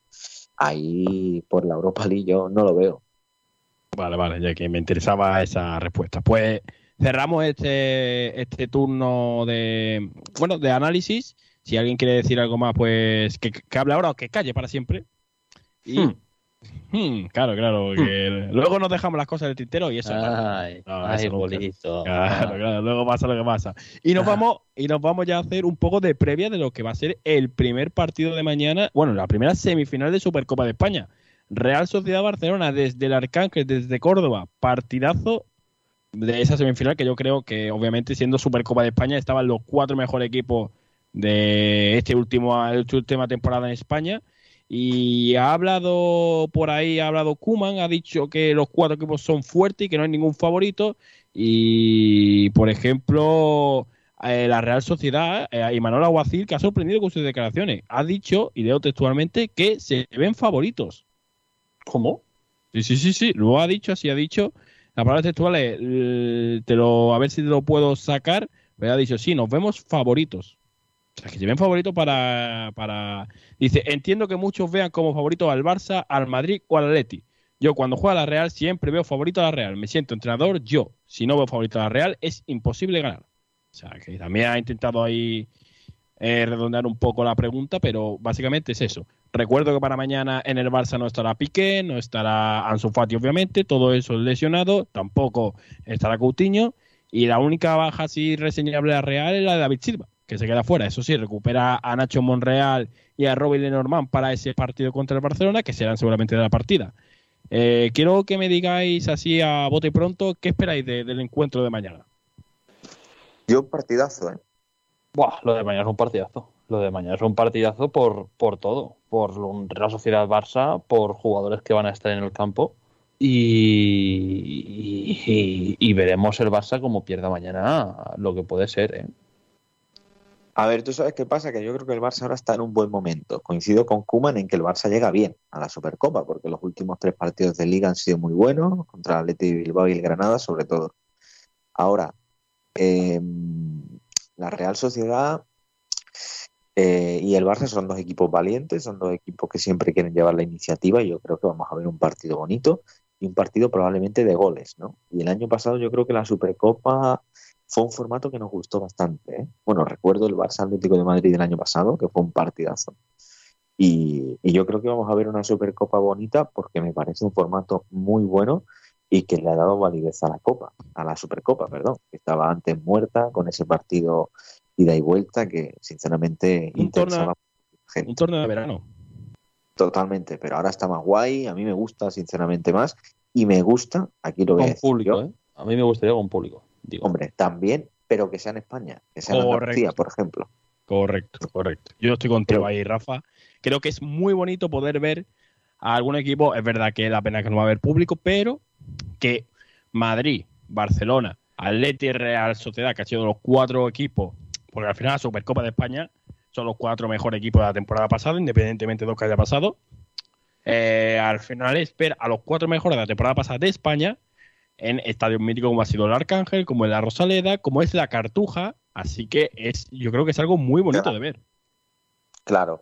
ahí por la Europa League yo no lo veo. Vale, vale, ya que me interesaba esa respuesta. Pues cerramos este, este turno de, bueno, de análisis. Si alguien quiere decir algo más, pues que, que hable ahora o que calle para siempre. Y, Hmm. Hmm, claro, claro. que luego nos dejamos las cosas del tintero y eso. Ay, No, ay, eso. Claro, claro, luego pasa lo que pasa. Y nos vamos, y nos vamos ya a hacer un poco de previa de lo que va a ser el primer partido de mañana, bueno, la primera semifinal de Supercopa de España. Real Sociedad Barcelona desde el Arcángel, desde Córdoba, partidazo de esa semifinal que yo creo que obviamente siendo Supercopa de España estaban los cuatro mejores equipos de este último esta última temporada en España y ha hablado por ahí ha hablado Kuman ha dicho que los cuatro equipos son fuertes y que no hay ningún favorito y por ejemplo eh, la Real Sociedad eh, y Manuel Aguacil que ha sorprendido con sus declaraciones ha dicho y leo textualmente que se ven favoritos ¿Cómo? Sí, sí, sí, sí, lo ha dicho, así ha dicho. La palabra textual es, te lo, a ver si te lo puedo sacar, pero ha dicho, sí, nos vemos favoritos. O sea, que se ven favoritos para, para... Dice, entiendo que muchos vean como favorito al Barça, al Madrid o al Atleti. Yo cuando juego a la Real siempre veo favorito a la Real. Me siento entrenador yo. Si no veo favorito a la Real, es imposible ganar. O sea, que también ha intentado ahí eh, redondear un poco la pregunta, pero básicamente es eso. Recuerdo que para mañana en el Barça no estará Piqué, no estará Ansu Fati, obviamente, todo eso es lesionado, tampoco estará Coutinho, y la única baja así reseñable a Real es la de David Silva, que se queda fuera. Eso sí, recupera a Nacho Monreal y a Robin Lenormand para ese partido contra el Barcelona, que serán seguramente de la partida. Eh, quiero que me digáis así a bote pronto, ¿qué esperáis de- del encuentro de mañana? Yo partidazo, ¿eh? Buah, lo de mañana es un partidazo. Lo de mañana es un partidazo por, por todo. Por un Real Sociedad Barça, por jugadores que van a estar en el campo. Y, y- y veremos el Barça como pierda mañana lo que puede ser. ¿eh? A ver, tú sabes qué pasa, que yo creo que el Barça ahora está en un buen momento. Coincido con Kuman en que el Barça llega bien a la Supercopa, porque los últimos tres partidos de Liga han sido muy buenos, contra el Atleti Bilbao y el Granada, sobre todo. Ahora, eh, la Real Sociedad eh, y el Barça son dos equipos valientes, son dos equipos que siempre quieren llevar la iniciativa y yo creo que vamos a ver un partido bonito y un partido probablemente de goles, ¿no? Y el año pasado yo creo que la Supercopa fue un formato que nos gustó bastante. ¿eh? Bueno, recuerdo el Barça Atlético de Madrid del año pasado, que fue un partidazo. Y, y yo creo que vamos a ver una Supercopa bonita porque me parece un formato muy bueno y que le ha dado validez a la Copa, a la Supercopa, perdón, que estaba antes muerta con ese partido ida y vuelta que sinceramente Un interesaba torneo- a la gente. Un torneo de verano. Totalmente, pero ahora está más guay, a mí me gusta sinceramente más y me gusta, aquí lo voy a Con decir público, yo, ¿eh? A mí me gustaría con público. Digo. hombre, también, pero que sea en España, que sea en. Andalucía, por ejemplo. Correcto, correcto. Yo estoy contigo ahí, Rafa. Creo que es muy bonito poder ver a algún equipo. Es verdad que es la pena que no va a haber público, pero que Madrid, Barcelona, Atleti Real Sociedad, que han sido los cuatro equipos, porque al final la Supercopa de España son los cuatro mejores equipos de la temporada pasada, independientemente de lo que haya pasado. Eh, al final es ver a los cuatro mejores de la temporada pasada de España en estadios míticos como ha sido el Arcángel, como es la Rosaleda, como es la Cartuja. Así que es, yo creo que es algo muy bonito de ver. Claro.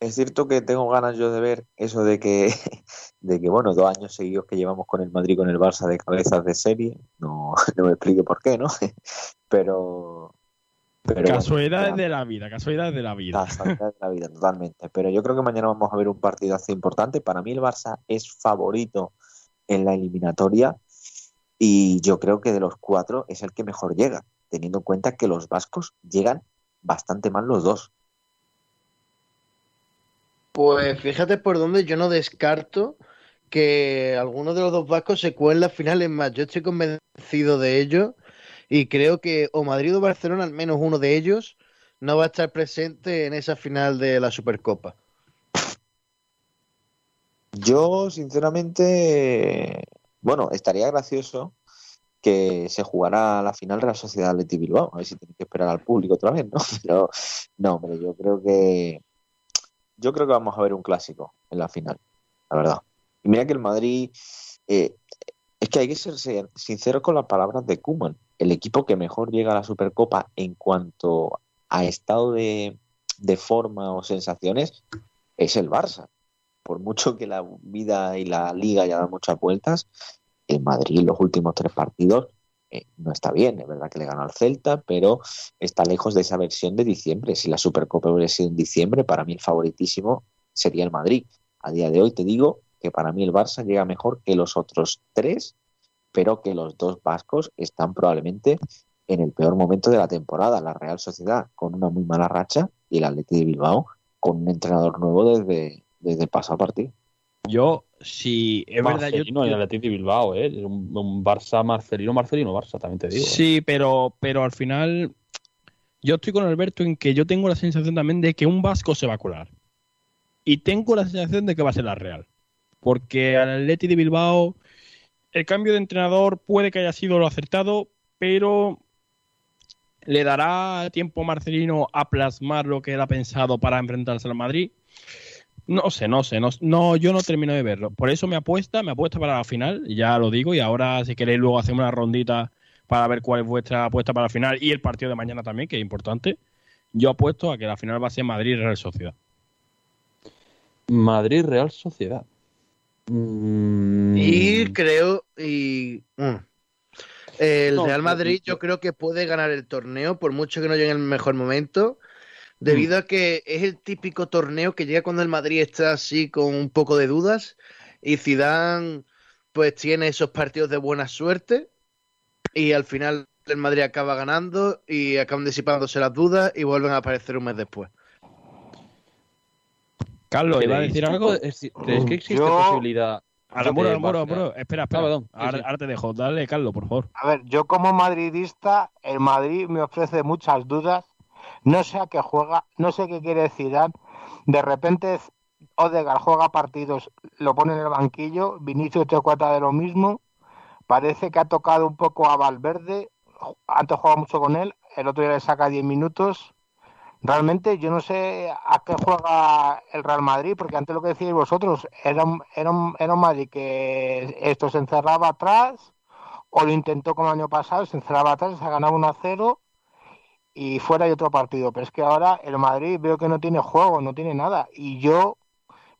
Es cierto que tengo ganas yo de ver eso de que, de que bueno, dos años seguidos que llevamos con el Madrid, con el Barça de cabezas de serie, no, no me explique por qué, ¿no? Pero, pero casualidades de la vida, casualidades de la vida. Casualidades de la vida, totalmente. Pero yo creo que mañana vamos a ver un partidazo importante. Para mí el Barça es favorito en la eliminatoria y yo creo que de los cuatro es el que mejor llega, teniendo en cuenta que los vascos llegan bastante mal los dos. Pues fíjate por dónde yo no descarto que alguno de los dos vascos se cuelen las finales más. Yo estoy convencido de ello y creo que o Madrid o Barcelona, al menos uno de ellos, no va a estar presente en esa final de la Supercopa. Yo, sinceramente, bueno, estaría gracioso que se jugara la final de la Sociedad Atleti Bilbao. A ver si tiene que esperar al público otra vez, ¿no? Pero, no, hombre, yo creo que yo creo que vamos a ver un clásico en la final, la verdad. Y mira que el Madrid, eh, es que hay que ser sin- sinceros con las palabras de Koeman. El equipo que mejor llega a la Supercopa en cuanto a estado de, de forma o sensaciones, es el Barça. Por mucho que la vida y la liga haya dado muchas vueltas, el Madrid los últimos tres partidos eh, no está bien. Es verdad que le ganó al Celta, pero está lejos de esa versión de diciembre. Si la Supercopa hubiera sido en diciembre, para mí el favoritísimo sería el Madrid. A día de hoy te digo que para mí el Barça llega mejor que los otros tres, pero que los dos vascos están probablemente en el peor momento de la temporada. La Real Sociedad con una muy mala racha y el Atleti de Bilbao con un entrenador nuevo desde, desde el pasado partido. Yo, si es verdad, yo, Marcelino y el Athletic de Bilbao, ¿eh? Es Un, un Barça, Marcelino, Marcelino, Barça, también te digo. ¿eh? Sí, pero, pero al final yo estoy con Alberto en que yo tengo la sensación también de que un vasco se va a colar. Y tengo la sensación de que va a ser la Real. Porque al Atleti de Bilbao el cambio de entrenador puede que haya sido lo acertado, pero le dará tiempo a Marcelino a plasmar lo que él ha pensado para enfrentarse al Madrid. No sé, no sé, no, no, yo no termino de verlo. Por eso me apuesta, me apuesta para la final, ya lo digo, y ahora si queréis luego hacemos una rondita para ver cuál es vuestra apuesta para la final y el partido de mañana también, que es importante. Yo apuesto a que la final va a ser Madrid-Real Sociedad. Madrid, Real Sociedad. Mm, Y creo, y mm, el No, Real Madrid yo creo que puede ganar el torneo, por mucho que no llegue en el mejor momento, debido a que es el típico torneo que llega cuando el Madrid está así con un poco de dudas y Zidane pues tiene esos partidos de buena suerte y al final el Madrid acaba ganando y acaban disipándose las dudas y vuelven a aparecer un mes después. Carlos, ¿iba a ¿creéis decir algo? es- ¿Creéis que existe Yo- posibilidad? Aramburo. Espera, espera. Ah, perdón. Sí, ahora, sí. ahora te dejo. Dale, Carlos, por favor. A ver, yo como madridista, el Madrid me ofrece muchas dudas. No sé a qué juega, no sé qué quiere Zidane. De repente Odegaard juega partidos, lo pone en el banquillo, Vinicius te cuenta de lo mismo. Parece que ha tocado un poco a Valverde. Antes jugaba mucho con él, el otro día le saca 10 minutos. Realmente yo no sé a qué juega el Real Madrid, porque antes lo que decíais vosotros, era un, era un, era un Madrid que esto se encerraba atrás, o lo intentó como el año pasado, se encerraba atrás, se ganaba 1 a 0 y fuera hay otro partido. Pero es que ahora el Madrid veo que no tiene juego, no tiene nada. Y yo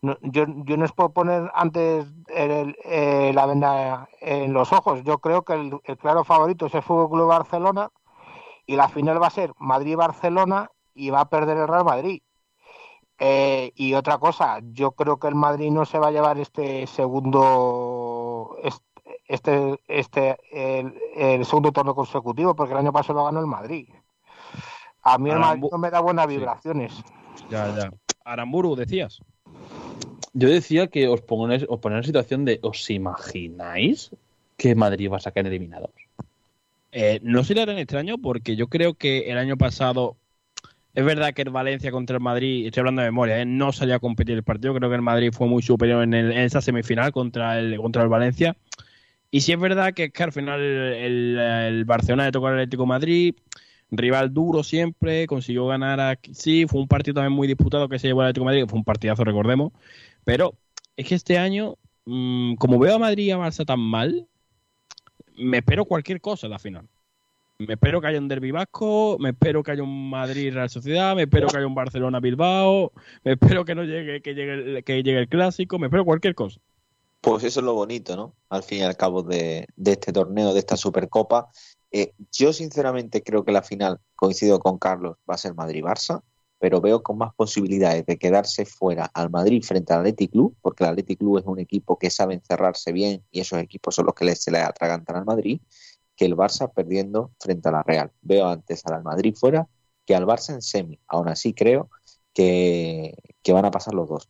no, yo, yo no es por poner antes el- eh, la venda en los ojos. Yo creo que el, claro favorito es el Fútbol Club Barcelona y la final va a ser Madrid-Barcelona y va a perder el Real Madrid. Eh, y otra cosa, yo creo que el Madrid no se va a llevar este segundo este este el, el segundo torneo consecutivo porque el año pasado lo ganó el Madrid. A mí el Madrid no me da buenas sí. vibraciones. Ya, ya. Aramburu, decías. Yo decía que os pongo en, os pongo en la situación de ¿os imagináis que Madrid va a sacar eliminados? Eh, no sería tan extraño porque yo creo que el año pasado es verdad que el Valencia contra el Madrid, estoy hablando de memoria, ¿eh? no salía a competir el partido. Creo que el Madrid fue muy superior en, el- en esa semifinal contra el, contra el Valencia. Y sí es verdad que, es que al final el, el Barcelona le tocó al Atlético de Madrid, rival duro siempre, consiguió ganar aquí. Sí, fue un partido también muy disputado que se llevó el Atlético de Madrid, fue un partidazo, recordemos. Pero es que este año, mm, como veo a Madrid y a Barça tan mal, me espero cualquier cosa en la final. Me espero que haya un derbi vasco, me espero que haya un Madrid Real Sociedad, me espero que haya un Barcelona Bilbao, me espero que no llegue, que llegue, el- que llegue el clásico, me espero cualquier cosa. Pues eso es lo bonito, ¿no? Al fin y al cabo de, de este torneo, de esta Supercopa. Eh, yo sinceramente creo que la final, coincido con Carlos, va a ser Madrid-Barça, pero veo con más posibilidades de quedarse fuera al Madrid frente al Athletic Club, porque el Athletic Club es un equipo que sabe encerrarse bien y esos equipos son los que se le atragantan al Madrid, que el Barça perdiendo frente a la Real. Veo antes al Madrid fuera que al Barça en semi. Aún así creo que, que van a pasar los dos.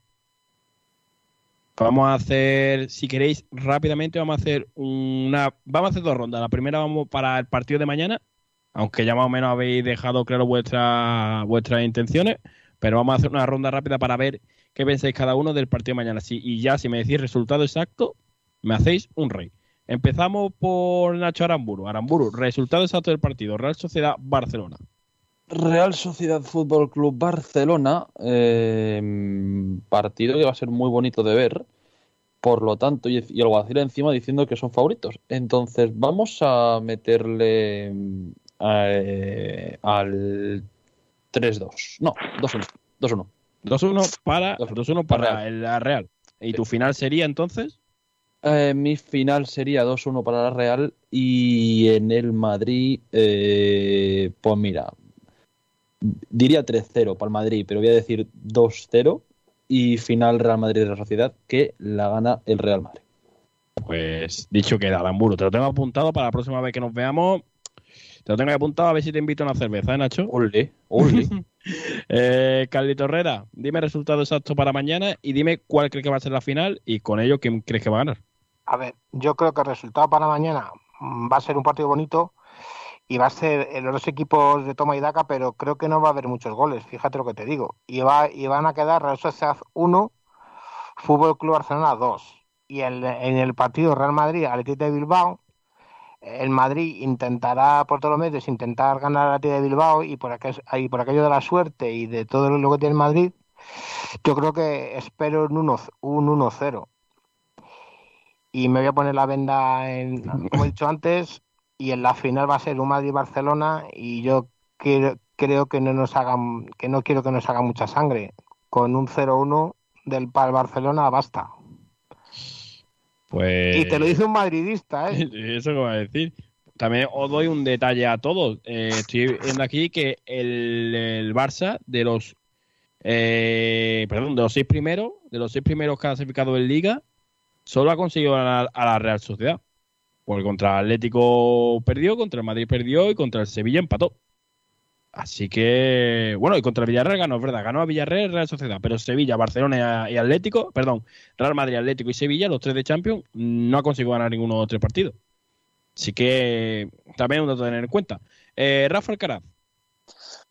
Vamos a hacer, si queréis, rápidamente vamos a hacer una, vamos a hacer dos rondas. La primera vamos para el partido de mañana, aunque ya más o menos habéis dejado claro vuestra, vuestras intenciones, pero vamos a hacer una ronda rápida para ver qué pensáis cada uno del partido de mañana. Si, y ya si me decís resultado exacto, me hacéis un rey. Empezamos por Nacho Aramburu. Aramburu, resultado exacto del partido, Real Sociedad Barcelona. Real Sociedad Fútbol Club Barcelona, eh, partido que va a ser muy bonito de ver, por lo tanto, y, y el Guadalajara encima diciendo que son favoritos. Entonces, vamos a meterle eh, al 3-2. No, 2-1. 2-1. 2-1 para, 2-1 2-1 para Real. el la Real. ¿Y Sí. tu final sería entonces? Eh, mi final sería 2-1 para la Real y en el Madrid, eh, pues mira, diría 3-0 para el Madrid, pero voy a decir 2-0 y final Real Madrid-Real Sociedad que la gana el Real Madrid. Pues dicho queda, Aramburu. Te lo tengo apuntado para la próxima vez que nos veamos. Te lo tengo apuntado a ver si te invito a una cerveza, ¿eh, Nacho? Ole, ole. Eh, Carlito Herrera, dime el resultado exacto para mañana y dime cuál crees que va a ser la final y con ello quién crees que va a ganar. A ver, yo creo que el resultado para mañana va a ser un partido bonito y va a ser en los equipos de toma y daca, pero creo que no va a haber muchos goles, fíjate lo que te digo. Y, va, y van a quedar Real Sociedad 1, Fútbol Club Barcelona 2. Y en, en el partido Real Madrid, Atlético de Bilbao, el Madrid intentará por todos los medios intentar ganar al Atlético de Bilbao y por, aquel- y por aquello de la suerte y de todo lo que tiene el Madrid, yo creo que espero un 1 un 1-0 y me voy a poner la venda en, como he dicho antes, y en la final va a ser un Madrid-Barcelona y yo quiero- creo que no nos hagan, que no quiero que nos haga mucha sangre. Con un 0-1 del para el Barcelona basta. Pues. Y te lo dice un madridista, ¿eh? Eso que va a decir. También os doy un detalle a todos. Eh, estoy viendo aquí que el, el Barça de los eh, perdón, de los seis primeros, de los seis primeros clasificados en Liga, solo ha conseguido ganar a la Real Sociedad. Porque contra el Atlético perdió, contra el Madrid perdió y contra el Sevilla empató. Así que, bueno, y contra el Villarreal ganó, es verdad, ganó a Villarreal Real Sociedad, pero Sevilla, Barcelona y Atlético, perdón, Real Madrid, Atlético y Sevilla, los tres de Champions, no ha conseguido ganar ninguno de los tres partidos. Así que también un dato a tener en cuenta. Eh, Rafa Alcaraz,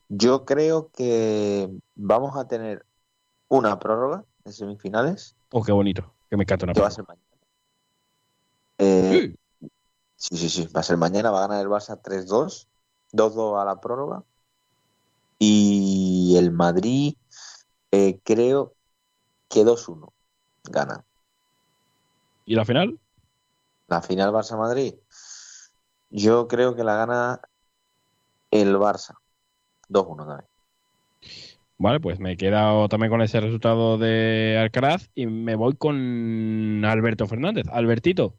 Yo creo que vamos a tener una prórroga de semifinales oh, qué bonito, que me encanta una que va a prórroga. ser mañana. Eh, Sí. Sí, sí, sí. Va a ser mañana. Va a ganar el Barça 3-2. 2-2 a la prórroga. Y el Madrid, eh, creo que 2-1 gana. ¿Y la final? La final Barça-Madrid. Yo creo que la gana el Barça. 2-1 también. Vale, pues me he quedado también con ese resultado de Alcaraz y me voy con Alberto Fernández. Albertito,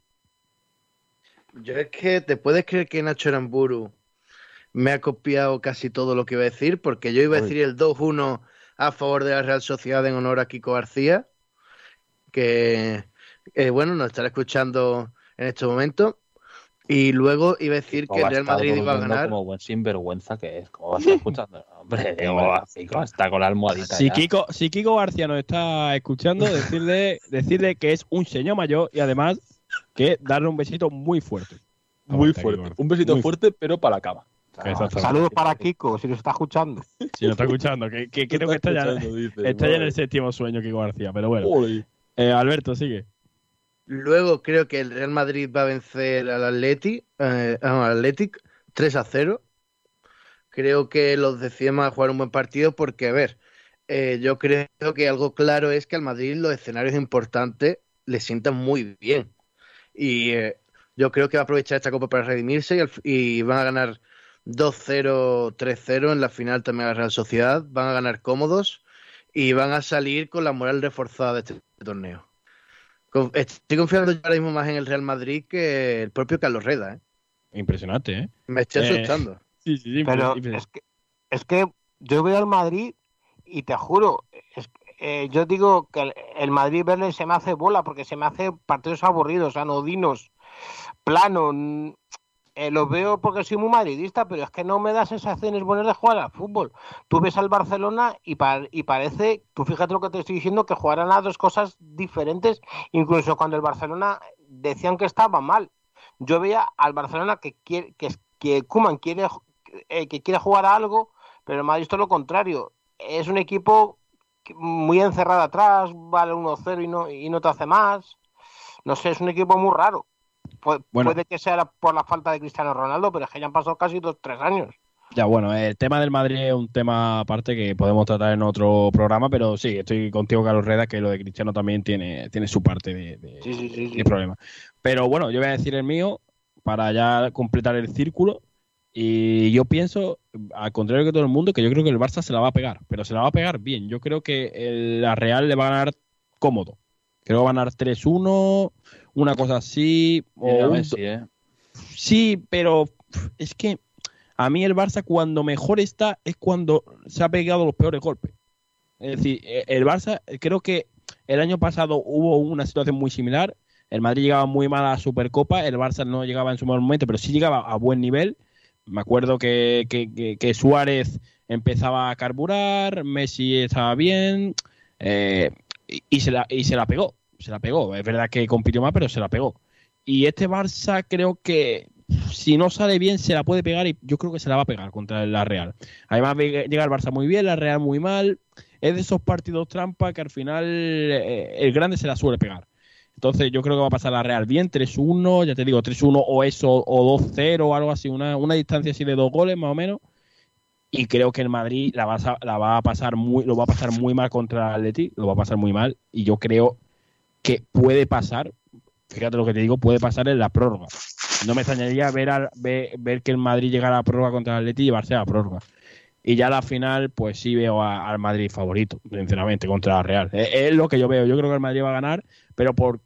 Yo es que te puedes creer que Nacho Aramburu me ha copiado casi todo lo que iba a decir, porque yo iba a Uy. decir el 2-1 a favor de la Real Sociedad en honor a Kiko García, que eh, bueno, nos estará escuchando en este momento. Y luego iba a decir que el Real Madrid iba a ganar. Como buen sinvergüenza que es. ¿Cómo va a estar escuchando? Hombre. Chico, está con la almohadita. si ya. Kiko, si Kiko García nos está escuchando, decirle, decirle que es un señor mayor y además que darle un besito muy fuerte. Muy fuerte. Un besito Muy fuerte, pero para la cama. Exactamente. Saludos para Kiko, si nos está escuchando. Si nos está escuchando, que, que creo que está ya, dice, está ya en el séptimo sueño Kiko García, pero bueno. Eh, Alberto, sigue. Luego creo que el Real Madrid va a vencer al Atleti, eh, al Athletic 3 a 0. Creo que los de Cien van a jugar un buen partido porque, a ver, eh, yo creo que algo claro es que al Madrid los escenarios importantes le sientan muy bien. Y eh, yo creo que va a aprovechar esta copa para redimirse y, al- y van a ganar 2-0, 3-0 en la final también a la Real Sociedad. Van a ganar cómodos y van a salir con la moral reforzada de este torneo. Con- Estoy confiando yo ahora mismo más en el Real Madrid que el propio Carlos Reda. ¿eh? Impresionante, ¿eh? Me estoy Eh, asustando. Sí, sí, sí. Pero es que, es que yo veo al Madrid y te juro, es- eh, yo digo que el, Madrid verle se me hace bola porque se me hace partidos aburridos, anodinos, plano. eh, los veo porque soy muy madridista, pero es que no me da sensaciones buenas de jugar al fútbol. Tú ves al Barcelona y, pa- y parece, tú fíjate lo que te estoy diciendo, que jugarán a dos cosas diferentes, incluso cuando el Barcelona decían que estaba mal. Yo veía al Barcelona que quiere, que, que Koeman quiere eh, que quiere jugar a algo, pero Madrid es todo lo contrario. Es un equipo muy encerrado atrás, vale 1-0 y no, y no te hace más. No sé, es un equipo muy raro. Pu- Bueno. Puede que sea por la falta de Cristiano Ronaldo, pero es que ya han pasado casi dos, tres años. Ya, bueno, el tema del Madrid es un tema aparte que podemos tratar en otro programa, pero sí, estoy contigo, Carlos Reda, que lo de Cristiano también tiene, tiene su parte de, de- Sí, sí, sí, sí. de problema. Pero bueno, yo voy a decir el mío para ya completar el círculo. Y yo pienso, al contrario que todo el mundo, que yo creo que el Barça se la va a pegar, pero se la va a pegar bien. Yo creo que el- la Real le va a ganar cómodo. Creo que va a ganar 3-1, una cosa así. o Messi, ¿eh? Sí, pero es que a mí el Barça cuando mejor está es cuando se ha pegado los peores golpes. Es decir, eh, el Barça, creo que el año pasado hubo una situación muy similar. El Madrid llegaba muy mal a la Supercopa, el Barça no llegaba en su mejor momento, pero sí llegaba a buen nivel. Me acuerdo que, que- que- Suárez empezaba a carburar, Messi estaba bien eh, y, se la, y se la pegó. Se la pegó. Es verdad que compitió más, pero se la pegó. Y este Barça creo que si no sale bien se la puede pegar y yo creo que se la va a pegar contra la Real. Además llega el Barça muy bien, la Real muy mal. Es de esos partidos trampa que al final eh, el grande se la suele pegar. Entonces yo creo que va a pasar la Real bien, 3-1, ya te digo, 3-1 o eso, o 2-0 o algo así, una, una distancia así de dos goles más o menos. Y creo que el Madrid la va, a, la va a pasar muy, lo va a pasar muy mal contra el Atleti, lo va a pasar muy mal. Y yo creo que puede pasar, fíjate lo que te digo, puede pasar en la prórroga. No me extrañaría ver, al- ver, ver que el Madrid llegara a la prórroga contra el Atleti y llevarse a la prórroga. Y ya la final, pues sí veo al Madrid favorito, sinceramente, contra la Real. Es lo que yo veo. Yo creo que el Madrid va a ganar, pero por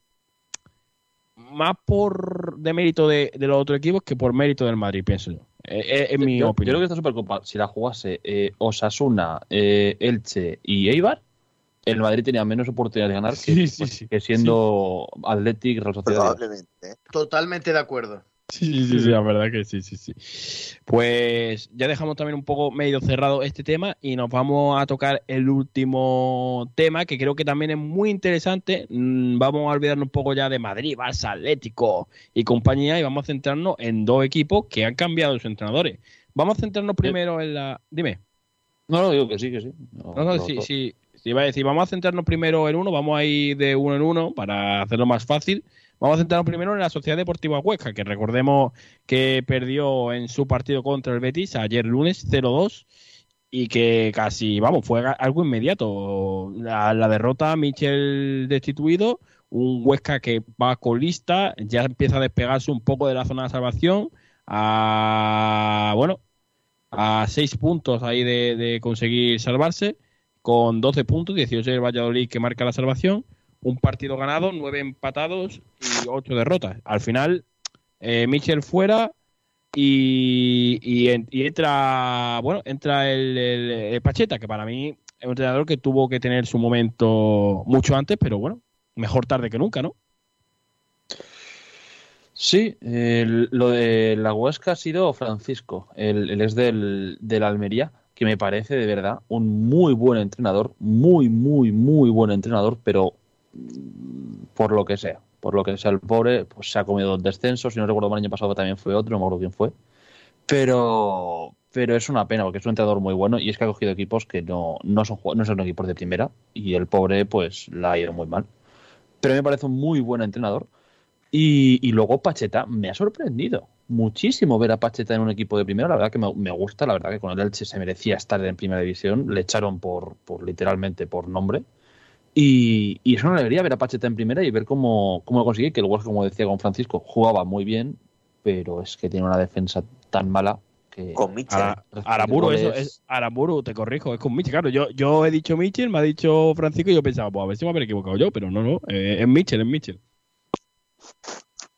más por de mérito de, de los otros equipos que por mérito del Madrid, pienso yo. Es, es- es mi yo, yo opinión. creo que esta Supercopa, si la jugase eh, Osasuna, eh, Elche y Eibar, el Madrid tenía menos oportunidad de ganar que, Sí, sí, pues, sí. que siendo Athletic Real Sociedad. Probablemente. ¿eh? Totalmente de acuerdo. Sí, sí, sí, la verdad que sí, sí, sí. Pues ya dejamos también un poco medio cerrado este tema y nos vamos a tocar el último tema que creo que también es muy interesante. Mm, Vamos a olvidarnos un poco ya de Madrid, Barça, Atlético y compañía y vamos a centrarnos en dos equipos que han cambiado sus entrenadores. Vamos a centrarnos primero en la... Dime. No, no, digo que sí, que sí. No, No, no, no, sí, no. sí, sí, iba a decir, vamos a centrarnos primero en uno, vamos a ir de uno en uno para hacerlo más fácil. Vamos a centrarnos primero en la Sociedad Deportiva Huesca, que recordemos que perdió en su partido contra el Betis ayer lunes 0-2 y que casi, vamos, fue algo inmediato. La, la derrota, Michel destituido, un Huesca que va colista, ya empieza a despegarse un poco de la zona de salvación, a, bueno, a seis puntos ahí de, de conseguir salvarse, con 12 puntos, 18 el Valladolid que marca la salvación, un partido ganado, nueve empatados y ocho derrotas. Al final, eh, Michel fuera y, y, en- y entra, bueno, entra el, Pacheta, que para mí es un entrenador que tuvo que tener su momento mucho antes, pero bueno, mejor tarde que nunca, ¿no? Sí, lo de la Huesca ha sido Francisco, el ex del, del Almería, que me parece de verdad un muy buen entrenador, muy, muy, muy buen entrenador, pero por lo que sea, por lo que sea el pobre, pues se ha comido dos descensos, si no recuerdo mal, el año pasado también fue otro, no me acuerdo quién fue, pero, pero es una pena porque es un entrenador muy bueno y es que ha cogido equipos que no, no, son, no son equipos de primera y el pobre pues la ha ido muy mal. Pero me parece un muy buen entrenador. Y, y luego Pacheta me ha sorprendido muchísimo ver a Pacheta en un equipo de primera. La verdad que me, me gusta, la verdad que con el Elche se merecía estar en primera división. Le echaron por, por literalmente por nombre. Y, y es una alegría ver a Pacheta en primera y ver cómo, cómo lo consigue. Que el Huesca, como decía con Francisco, jugaba muy bien, pero es que tiene una defensa tan mala que. Con Mitchell. Ara- Aramburu, eso goles. es Aramburu, te corrijo, es con Michel. Claro, yo, yo he dicho Michel, me ha dicho Francisco y yo pensaba, pues a ver si me habré equivocado yo, pero no, no, eh, es Michel, es Michel.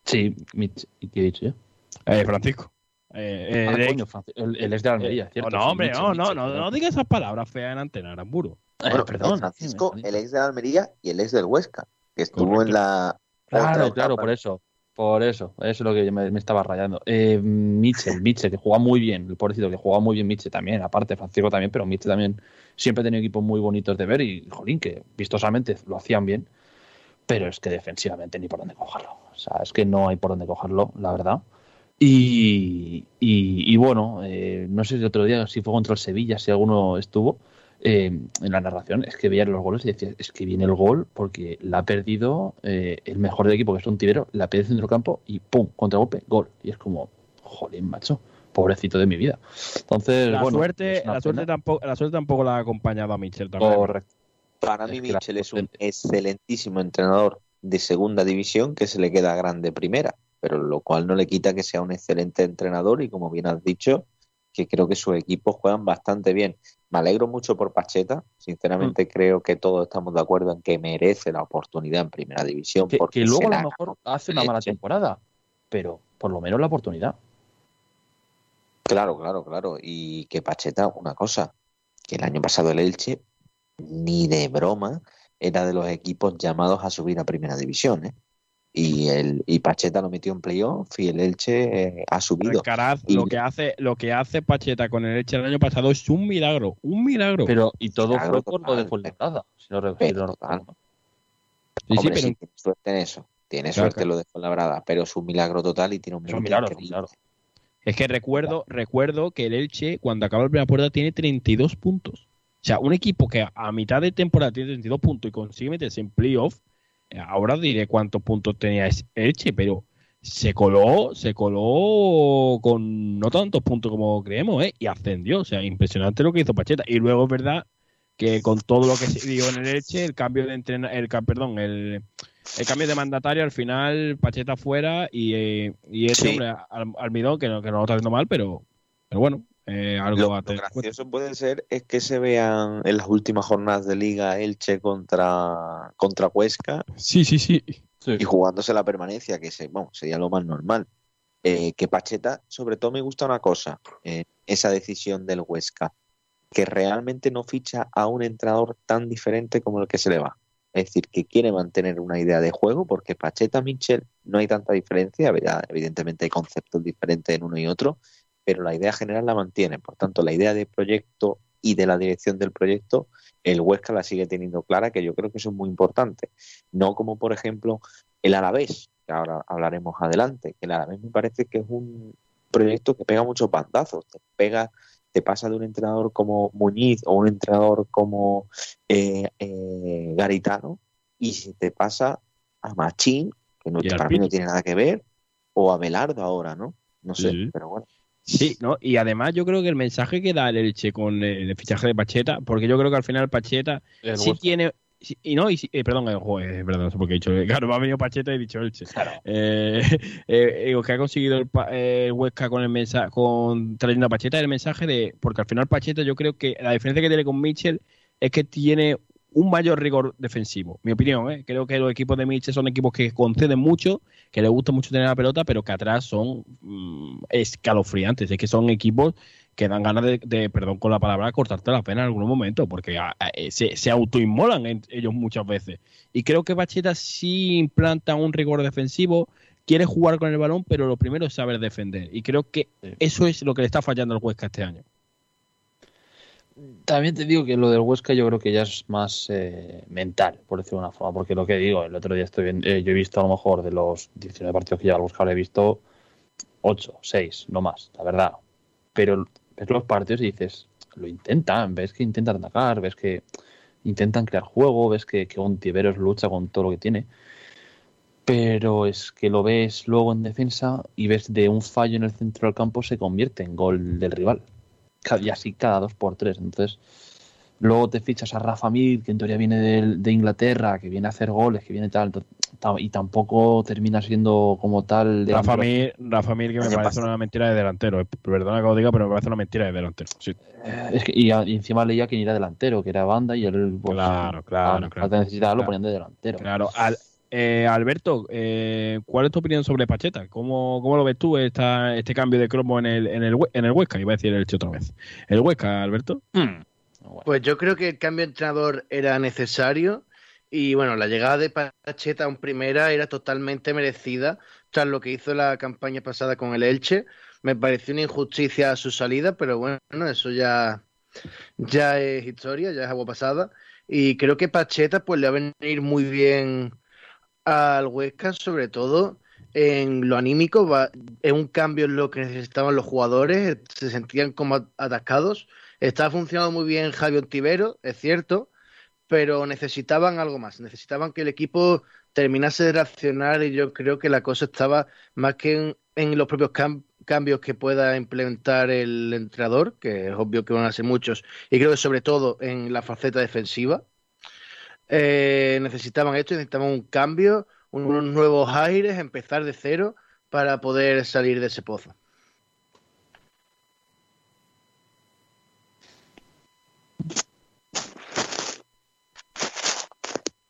Sí, Mitch, ¿y qué he dicho yo? Eh, Francisco. Eh, eh, Ah, coño, Franci- él, él es de Almería, eh, ¿cierto? no, Sí, hombre, Mitchell, no, no, Mitchell, no, no digas esas palabras feas en antena, Aramburu. Bueno, perdón, Francisco, el ex de la Almería y el ex del Huesca, que estuvo Correcto. en la. Claro, claro, por eso. Por eso, eso es lo que me, me estaba rayando. Eh, Mitchell, Mitchell, que juega muy bien, el pobrecito que juega muy bien Mitchell también, aparte Francisco también, pero Mitchell también siempre ha tenido equipos muy bonitos de ver y, jolín, que vistosamente lo hacían bien, pero es que defensivamente ni por dónde cogerlo. O sea, es que no hay por dónde cogerlo, la verdad. Y, y- y bueno, eh, no sé si otro día, si fue contra el Sevilla, si alguno estuvo eh, en la narración, es que veía los goles y decía, es que viene el gol porque la ha perdido eh, el mejor del equipo, que es un tibero, la pierde en centrocampo y ¡pum! Contragolpe, gol. Y es como, jolín, macho, pobrecito de mi vida. Entonces, La, bueno, suerte, es la, suerte tampoco, la suerte tampoco la ha acompañado a Michel también. Correcto. Para Es mí, que la Mitchell es un excelentísimo entrenador de segunda división que se le queda grande primera. pero lo cual no le quita que sea un excelente entrenador y como bien has dicho, que creo que sus equipos juegan bastante bien. Me alegro mucho por Pacheta, sinceramente Mm. creo que todos estamos de acuerdo en que merece la oportunidad en primera división. Que, porque que luego a lo mejor hace una mala temporada, pero por lo menos la oportunidad. Claro, claro, claro. Y que Pacheta, una cosa, que el año pasado el Elche, ni de broma, era de los equipos llamados a subir a primera división, ¿eh? Y, el, y Pacheta lo metió en playoff y el Elche eh, ha subido. Alcaraz, Y- lo que hace, lo que hace Pacheta con el Elche el año pasado es un milagro, un milagro. Pero, y todo Milagro fue por lo de total, Fuenlabrada. Si no, total. recuerdo. sí, sí, Hombre, pero sí, tiene suerte en eso. Tiene Claro, suerte claro. lo de Fuenlabrada, pero es un milagro total y tiene un Es un mérito milagro, milagro. es que recuerdo, recuerdo que el Elche, cuando acaba la primera puerta, tiene 32 puntos. O sea, un equipo que a mitad de temporada tiene 32 puntos y consigue meterse en playoff, ahora diré cuántos puntos tenía Elche, pero se coló, se coló con no tantos puntos como creemos, ¿eh? Y ascendió. O sea, impresionante lo que hizo Pacheta. Y luego es verdad que con todo lo que se dio en el Elche, el cambio de entrena, el perdón, el, el cambio de mandatario al final Pacheta fuera y, eh, y ese Sí. hombre Al- Almidón que no, que no lo está haciendo mal, pero, pero bueno, eh, algo Lo, a lo tener en cuenta. gracioso puede ser es que se vean en las últimas jornadas de liga Elche contra, contra Huesca Sí, sí, sí. Sí. y jugándose la permanencia, que se, bueno, sería lo más normal. Eh, que Pacheta, sobre todo me gusta una cosa, eh, esa decisión del Huesca, que realmente no ficha a un entrenador tan diferente como el que se le va. Es decir, que quiere mantener una idea de juego, porque Pacheta, Michel, no hay tanta diferencia, evidentemente hay conceptos diferentes en uno y otro, pero la idea general la mantiene. Por tanto, la idea de proyecto y de la dirección del proyecto, el Huesca la sigue teniendo clara, que yo creo que eso es muy importante. No como, por ejemplo, el Alavés, que ahora hablaremos adelante, que el Alavés me parece que es un proyecto que pega muchos bandazos, te pega, te pasa de un entrenador como Muñiz o un entrenador como eh, eh, Garitano, y se te pasa a Machín, que no, para mí no tiene nada que ver, o a Belardo ahora, ¿no? No sé, Sí. pero bueno. Sí, ¿no? Y además yo creo que el mensaje que da el Elche con el fichaje de Pacheta, porque yo creo que al final Pacheta El sí Huesca. tiene... sí- y no, y sí- eh, perdón, eh, joder, perdón, no sé por qué he dicho. Claro, me ha venido Pacheta y he dicho Elche. Claro. Eh, eh, digo, que ha conseguido eh, el Huesca con el mensaje, con trayendo a Pacheta el mensaje de, porque al final Pacheta yo creo que la diferencia que tiene con Mitchell es que tiene un mayor rigor defensivo, mi opinión, ¿eh? creo que los equipos de Mitchell son equipos que conceden mucho, que les gusta mucho tener la pelota, pero que atrás son mm, escalofriantes, es que son equipos que dan ganas de, de, perdón con la palabra, cortarte la pena en algún momento, porque a- a- eh, se, se autoinmolan en- ellos muchas veces. Y creo que Pacheta sí implanta un rigor defensivo, quiere jugar con el balón, pero lo primero es saber defender. Y creo que eso es lo que le está fallando al Huesca este año. También te digo que lo del Huesca yo creo que ya es más eh, mental, por decirlo de una forma, porque lo que digo, el otro día estoy viendo, eh, yo he visto a lo mejor de los 19 partidos que lleva el Huesca, habré visto 8, 6, no más, la verdad. Pero ves los partidos y dices, lo intentan, ves que intentan atacar, ves que intentan crear juego, ves que, que lucha con todo lo que tiene. Pero es que lo ves luego en defensa y ves de un fallo en el centro del campo se convierte en gol del rival y así cada dos por tres. Entonces, luego te fichas a Rafa Mir, que en teoría viene del- de, Inglaterra, que viene a hacer goles, que viene tal, ta- y tampoco termina siendo como tal. de Rafa Mir, Rafa Mir, que me parece una mentira de delantero. Perdona que lo diga, pero me parece una mentira de delantero. Sí. Eh, es que- y, encima leía que era delantero, que era banda, y él, pues, Claro, claro, a- claro. a necesitarlo, lo Claro. ponían de delantero. Claro. Al- eh, Alberto, eh, ¿cuál es tu opinión sobre Pacheta? ¿Cómo, cómo lo ves tú esta, este cambio de cromo en el, en, el, en el Huesca? Iba a decir el Elche otra vez. ¿El Huesca, Alberto? Mm. Bueno, Pues yo creo que el cambio de entrenador era necesario y bueno, la llegada de Pacheta a un primera era totalmente merecida tras lo que hizo la campaña pasada con el Elche. Me pareció una injusticia su salida, pero bueno, eso ya, ya es historia, ya es agua pasada. Y creo que Pacheta pues le va a venir muy bien al Huesca, sobre todo en lo anímico, va, es un cambio en lo que necesitaban los jugadores, se sentían como atacados. Está funcionando muy bien Javi Ontivero, es cierto, pero necesitaban algo más, necesitaban que el equipo terminase de reaccionar y yo creo que la cosa estaba más que en, los propios cam- cambios que pueda implementar el entrenador, que es obvio que van a ser muchos, y creo que sobre todo en la faceta defensiva. Eh, necesitaban esto, necesitaban un cambio, unos nuevos aires, empezar de cero, para poder salir de ese pozo.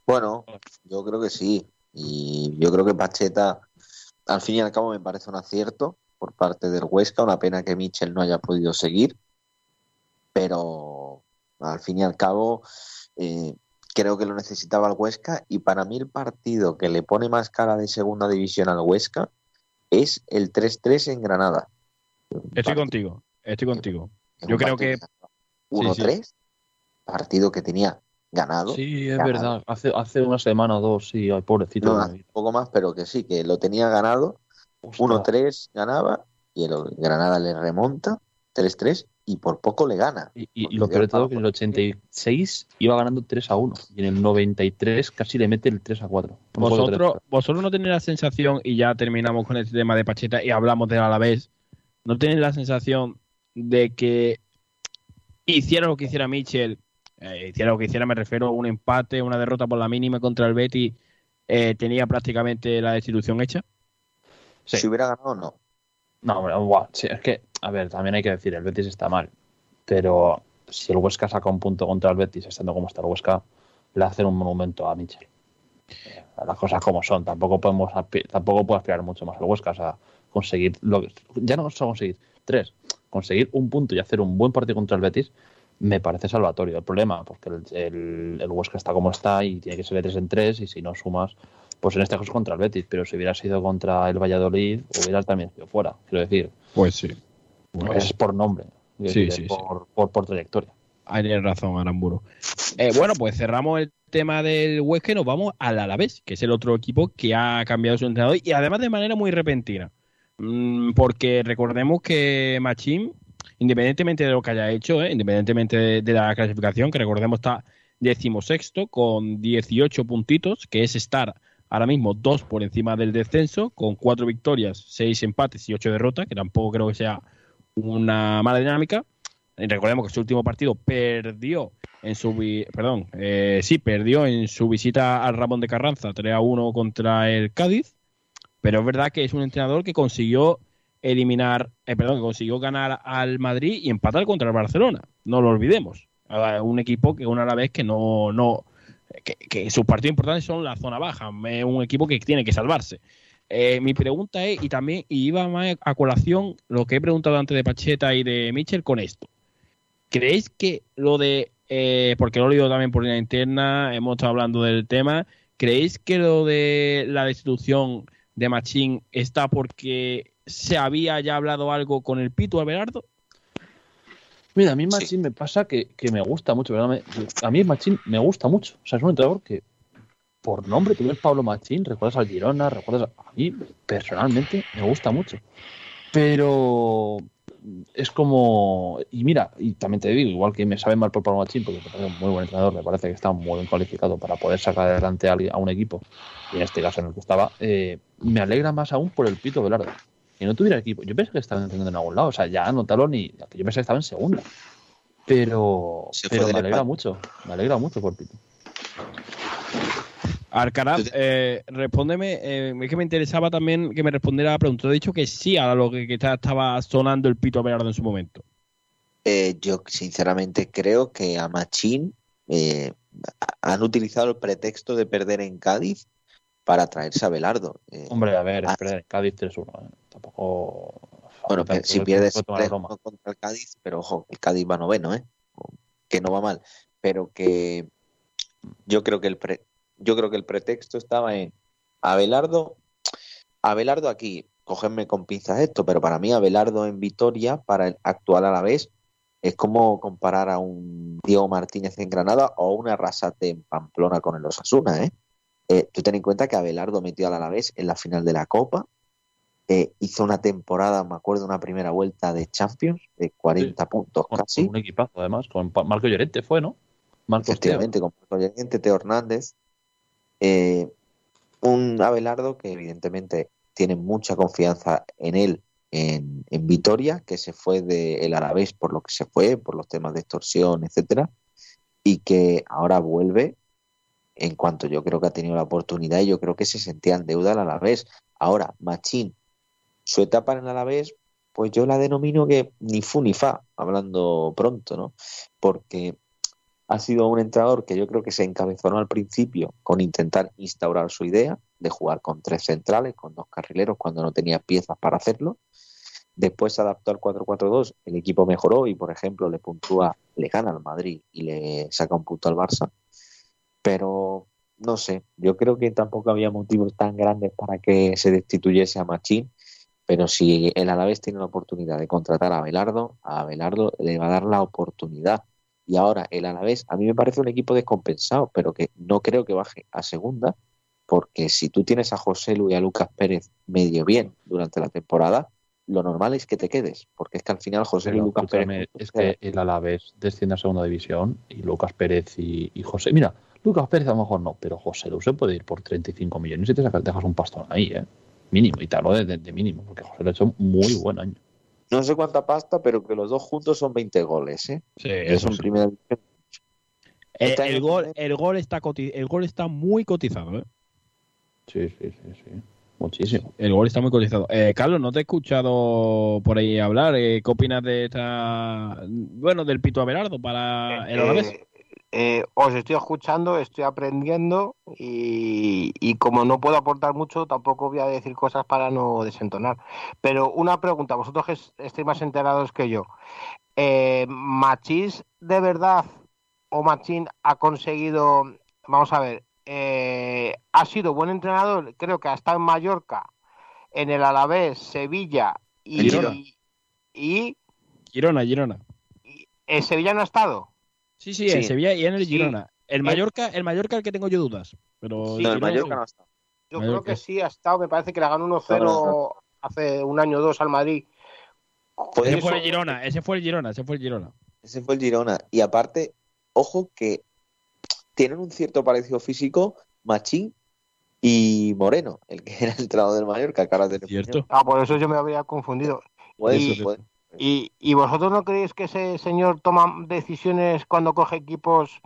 Bueno, yo creo que sí. Y yo creo que Pacheta, al fin y al cabo, me parece un acierto por parte del Huesca. Una pena que Michel no haya podido seguir. Pero al fin y al cabo, eh, creo que lo necesitaba el Huesca. Y para mí, el partido que le pone más cara de segunda división al Huesca es el 3-3 en Granada. Estoy contigo, estoy contigo. Yo creo que 1-3, partido que tenía ganado. Sí, es ganado. verdad. Hace, hace una semana o dos, sí, ay, pobrecito. No, un poco más, pero que sí, que lo tenía ganado. Ostras. 1-3 ganaba y el Granada le remonta 3-3 y por poco le gana. Y, y lo peor de todo que en el 86 iba ganando 3 a 1 y en el 93 casi le mete el 3 a 4. vosotros, vosotros no tenéis la sensación, y ya terminamos con este tema de Pacheta y hablamos del Alavés, ¿no tenéis la sensación de que hiciera lo que hiciera Michel, eh, hiciera lo que hiciera, me refiero a un empate, una derrota por la mínima contra el Betty, eh, tenía prácticamente la destitución hecha? Sí. Si hubiera ganado, no. No, hombre, guau, sí, es que, a ver, también hay que decir, el Betis está mal, pero si el Huesca saca un punto contra el Betis, estando como está el Huesca, le hacen un monumento a Michel. Eh, Las cosas como son, tampoco podemos tampoco puede aspirar mucho más el Huesca, o sea, conseguir, lo, ya no solo conseguir tres, conseguir un punto y hacer un buen partido contra el Betis, me parece salvatorio. El problema, porque el, el, el Huesca está como está y tiene que ser de 3 en 3 y si no sumas, pues en este caso contra el Betis, pero si hubiera sido contra el Valladolid, hubiera también sido fuera, quiero decir. Pues sí. Es por nombre, Sí, decir, sí, es por, por, por trayectoria. Ahí tienes razón, Aramburu. Eh, bueno, pues cerramos el tema del Huesca y nos vamos al Alavés, que es el otro equipo que ha cambiado su entrenador y además de manera muy repentina. Mm, porque recordemos que Machín, independientemente de lo que haya hecho, eh, independientemente de, de la clasificación, que recordemos está decimosexto con 18 puntitos, que es estar ahora mismo dos por encima del descenso, con cuatro victorias, seis empates y ocho derrotas, que tampoco creo que sea una mala dinámica. Recordemos que su último partido perdió en su perdón, eh, sí, perdió en su visita al Ramón de Carranza 3 a 1 contra el Cádiz, pero es verdad que es un entrenador que consiguió eliminar, eh, perdón, que consiguió ganar al Madrid y empatar contra el Barcelona, no lo olvidemos. Un equipo que una a la vez que no, no que, sus partidos importantes son la zona baja, un equipo que tiene que salvarse. Eh, mi pregunta es, y también y iba más a colación lo que he preguntado antes de Pacheta y de Mitchell con esto. ¿Creéis que lo de, eh, porque lo he leído también por línea interna, hemos estado hablando del tema, ¿creéis que lo de la destitución de Machín está porque se había ya hablado algo con el Pito Abelardo? Mira, a mí Sí. Machín me pasa que, que me gusta mucho, ¿verdad? Me- a mí Machín me gusta mucho. O sea, es un entrenador que, por nombre, tú ves Pablo Machín, recuerdas al Girona, recuerdas a... a mí, personalmente, me gusta mucho. Pero es como... Y mira, y también te digo, igual que me sabe mal por Pablo Machín, porque me parece un muy buen entrenador, me parece que está muy bien cualificado para poder sacar adelante a, un equipo, y en este caso en el que estaba, eh, me alegra más aún por el Pito Velardo. Que no tuviera equipo. Yo pensé que estaba entrando en algún lado. O sea, ya no talón ni. Yo pensé que estaba en segunda. Pero, Se pero me alegra España. mucho. Me alegra mucho por Pito. Alcaraz, eh, respóndeme, eh, es que me interesaba también que me respondiera a la pregunta. He dicho que sí a lo que, que está- estaba sonando el Pito Abelardo en su momento. Eh, yo sinceramente creo que a Machín eh, han utilizado el pretexto de perder en Cádiz para traerse a Belardo. Eh, Hombre, a ver, Ah. espera, Cádiz 3-1. Tampoco. bueno, si es pierdes que tomar la 3 broma. contra el Cádiz, pero ojo, el Cádiz va noveno, ¿eh? que no va mal, pero que yo creo que el pre- yo creo que el pretexto estaba en Abelardo, Abelardo aquí, cogerme con pinzas esto, pero para mí Abelardo en Vitoria, para el actual a la vez, es como comparar a un Diego Martínez en Granada o una Arrasate en Pamplona con el Osasuna, ¿eh? Eh, tú ten en cuenta que Abelardo metió al Alavés en la final de la Copa, eh, hizo una temporada, me acuerdo, una primera vuelta de Champions de 40 puntos Con, casi, con un equipazo, además. Con Marco Llorente fue, ¿no? Marcos efectivamente, con Marco Llorente, Teo Hernández. Eh, un Abelardo que evidentemente tiene mucha confianza en él en, en Vitoria, que se fue del Alavés por lo que se fue, por los temas de extorsión, etcétera, y que ahora vuelve en cuanto yo creo que ha tenido la oportunidad y yo creo que se sentía en deuda al Alavés. Ahora, Machín Su etapa en el Alavés, pues yo la denomino que ni fu ni fa, hablando pronto, ¿no? Porque ha sido un entrenador que yo creo que se encabezonó al principio con intentar instaurar su idea de jugar con tres centrales, con dos carrileros, cuando no tenía piezas para hacerlo. Después se adaptó al 4-4-2, el equipo mejoró y, por ejemplo, le puntúa, le gana al Madrid y le saca un punto al Barça. Pero no sé, yo creo que tampoco había motivos tan grandes para que se destituyese a Machín. Pero si el Alavés tiene la oportunidad de contratar a Abelardo, a Abelardo le va a dar la oportunidad. Y ahora el Alavés, a mí me parece un equipo descompensado, pero que no creo que baje a segunda, porque si tú tienes a José Lu y a Lucas Pérez medio bien durante la temporada, lo normal es que te quedes, porque es que al final José Lu y Lucas Pérez. es que el Alavés desciende a segunda división y Lucas Pérez y, y José. Mira, Lucas Pérez a lo mejor no, pero José Lu se puede ir por 35 millones y te sacas, dejas un pastón ahí, ¿eh? Mínimo, y te hablo de, de- de mínimo, porque José Lu ha hecho un muy buen año. No sé cuánta pasta, pero que los dos juntos son 20 goles, ¿eh? Sí, Es un sí. primer Eh, Este el, gol, el, gol está coti- el gol está muy cotizado, ¿eh? Sí, sí, sí, sí. Muchísimo. El gol está muy cotizado. Eh, Carlos, no te he escuchado por ahí hablar. eh, ¿Qué opinas de esta. Bueno, del Pito Abelardo para el Alavés? Eh, os estoy escuchando, estoy aprendiendo y, y como no puedo aportar mucho, tampoco voy a decir cosas para no desentonar. Pero una pregunta, vosotros que es- estáis más enterados que yo, eh, ¿Machís de verdad o Machín ha conseguido, vamos a ver, eh, ha sido buen entrenador, creo que ha estado en Mallorca, en el Alavés, Sevilla y, Girona. y, Girona, Girona. y- ¿en Sevilla no ha estado? Sí, sí, Sí. en Sevilla y en el Sí. Girona. El Eh. Mallorca, el Mallorca el que tengo yo dudas. Pero Sí, No, el Girona Mallorca sí. no está. Yo Mallorca. creo que sí ha estado, me parece que le ganó 1-0 No, no, hace un año o dos al Madrid. Puede Ese Eso- fue el Girona, ese fue el Girona, ese fue el Girona. Ese fue el Girona. Y aparte, ojo que tienen un cierto parecido físico Machín y Moreno, el que era el entrenador del Mallorca, tenemos- Cierto. Ah, por eso yo me habría confundido. Puede Y- ser, puede. ¿Y, y vosotros no creéis que ese señor toma decisiones cuando coge equipos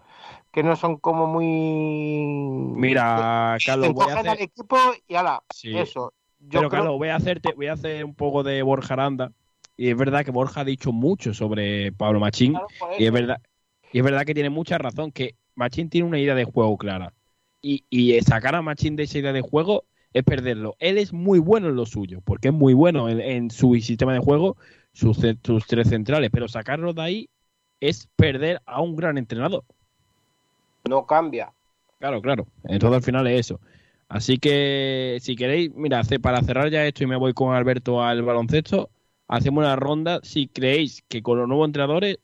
que no son como muy... Mira, Carlos, voy a al hacer. equipo y ala, Sí. eso. Yo Pero creo- Carlos, voy a hacerte, voy a hacer un poco de Borja Aranda. Y es verdad que Borja ha dicho mucho sobre Pablo Machín. claro, Y es verdad, y es verdad que tiene mucha razón, que Machín tiene una idea de juego clara. Y, y sacar a Machín de esa idea de juego es perderlo. Él es muy bueno en lo suyo, porque es muy bueno en, en su sistema de juego, sus, tres centrales, pero sacarlo de ahí es perder a un gran entrenador. No cambia. Claro, claro. Entonces al final es eso. Así que si queréis, mira, para cerrar ya esto y me voy con Alberto al baloncesto, hacemos una ronda si creéis que con los nuevos entrenadores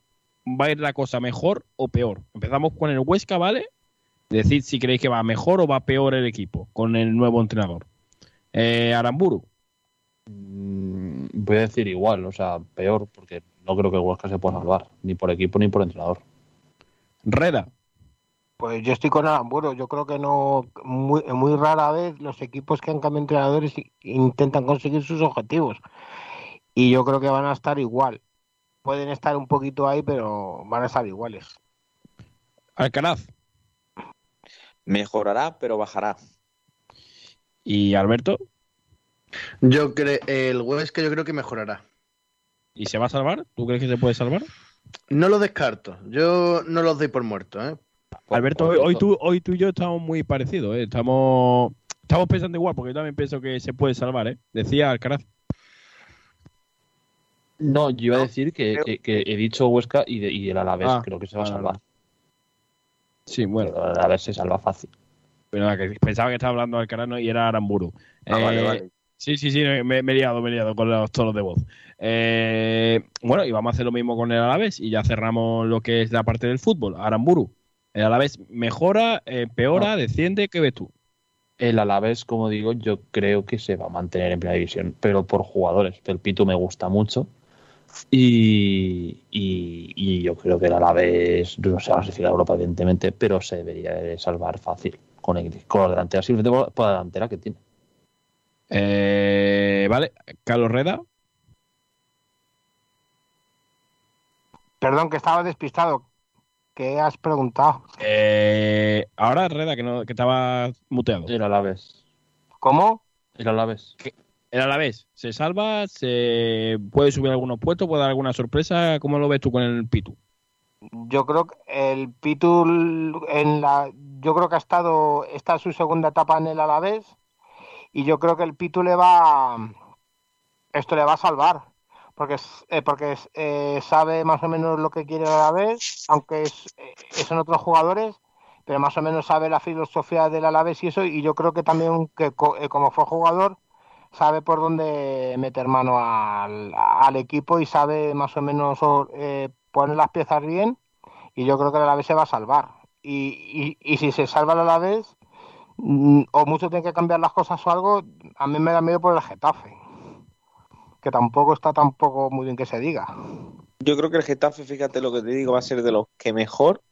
va a ir la cosa mejor o peor. Empezamos con el Huesca, ¿vale? Decid si creéis que va mejor o va peor el equipo con el nuevo entrenador. Eh, Aramburu, voy a decir igual, o sea, peor, porque no creo que el Huesca se pueda salvar, ni por equipo ni por entrenador. Reda, Pues yo estoy con Aramburu. Yo creo que no, muy, muy rara vez los equipos que han cambiado entrenadores i- intentan conseguir sus objetivos. Y yo creo que van a estar igual. Pueden estar un poquito ahí, pero van a estar iguales. Alcaraz Mejorará, pero bajará. y Alberto. Yo creo, el Huesca yo creo que mejorará. ¿Y se va a salvar? ¿Tú crees que se puede salvar? No lo descarto. Yo no los doy por muertos, ¿eh? Alberto, hoy, hoy tú, hoy tú y yo estamos muy parecidos, ¿eh? Estamos, estamos pensando igual, porque yo también pienso que se puede salvar, ¿eh? Decía Alcaraz. No, yo iba a decir que, que- que he dicho Huesca y, de- y el Alavés Ah, creo que se va a salvar. Sí, bueno, Pero el Alavés se salva fácil. pero nada, que pensaba que estaba hablando Alcaraz ¿no? y era Aramburu. Ah, Eh, vale, vale. Sí, sí, sí, me, me he liado, me he liado con los tonos de voz. Eh, bueno, y vamos a hacer lo mismo con el Alavés y ya cerramos lo que es la parte del fútbol. Aramburu, el Alavés mejora, eh, empeora, desciende, ¿qué ves tú? El Alavés, como digo, yo creo que se va a mantener en primera división, pero por jugadores. El Pitu me gusta mucho. Y, y- y yo creo que el Alavés no se va a clasificar a Europa, evidentemente, pero se debería de salvar fácil con, el, con la delantera, simplemente por la delantera que tiene. Eh, vale, Carlos Reda. Perdón, que estaba despistado. ¿Qué has preguntado? Eh, ahora Reda, que, no, que estaba muteado. El Alavés. ¿Cómo? El Alavés. el Alavés, ¿se salva? ¿Se puede subir algunos puestos? ¿Puede dar alguna sorpresa? ¿Cómo lo ves tú con el Pitu? Yo creo que el Pitu en la yo creo que ha estado esta es su segunda etapa en el Alavés y yo creo que el Pitu le va esto le va a salvar porque eh, porque eh, sabe más o menos lo que quiere el Alavés, aunque es, eh, son otros jugadores pero más o menos sabe la filosofía del Alavés y eso, y yo creo que también que eh, como fue jugador, sabe por dónde meter mano al, equipo y sabe más o menos poner las piezas bien, y yo creo que el Alavés se va a salvar. Y, y, si se salva el Alavés, o mucho tiene que cambiar las cosas o algo, a mí me da miedo por el Getafe, que tampoco está tampoco muy bien que se diga. Yo creo que el Getafe, fíjate lo que te digo, va a ser de los que mejor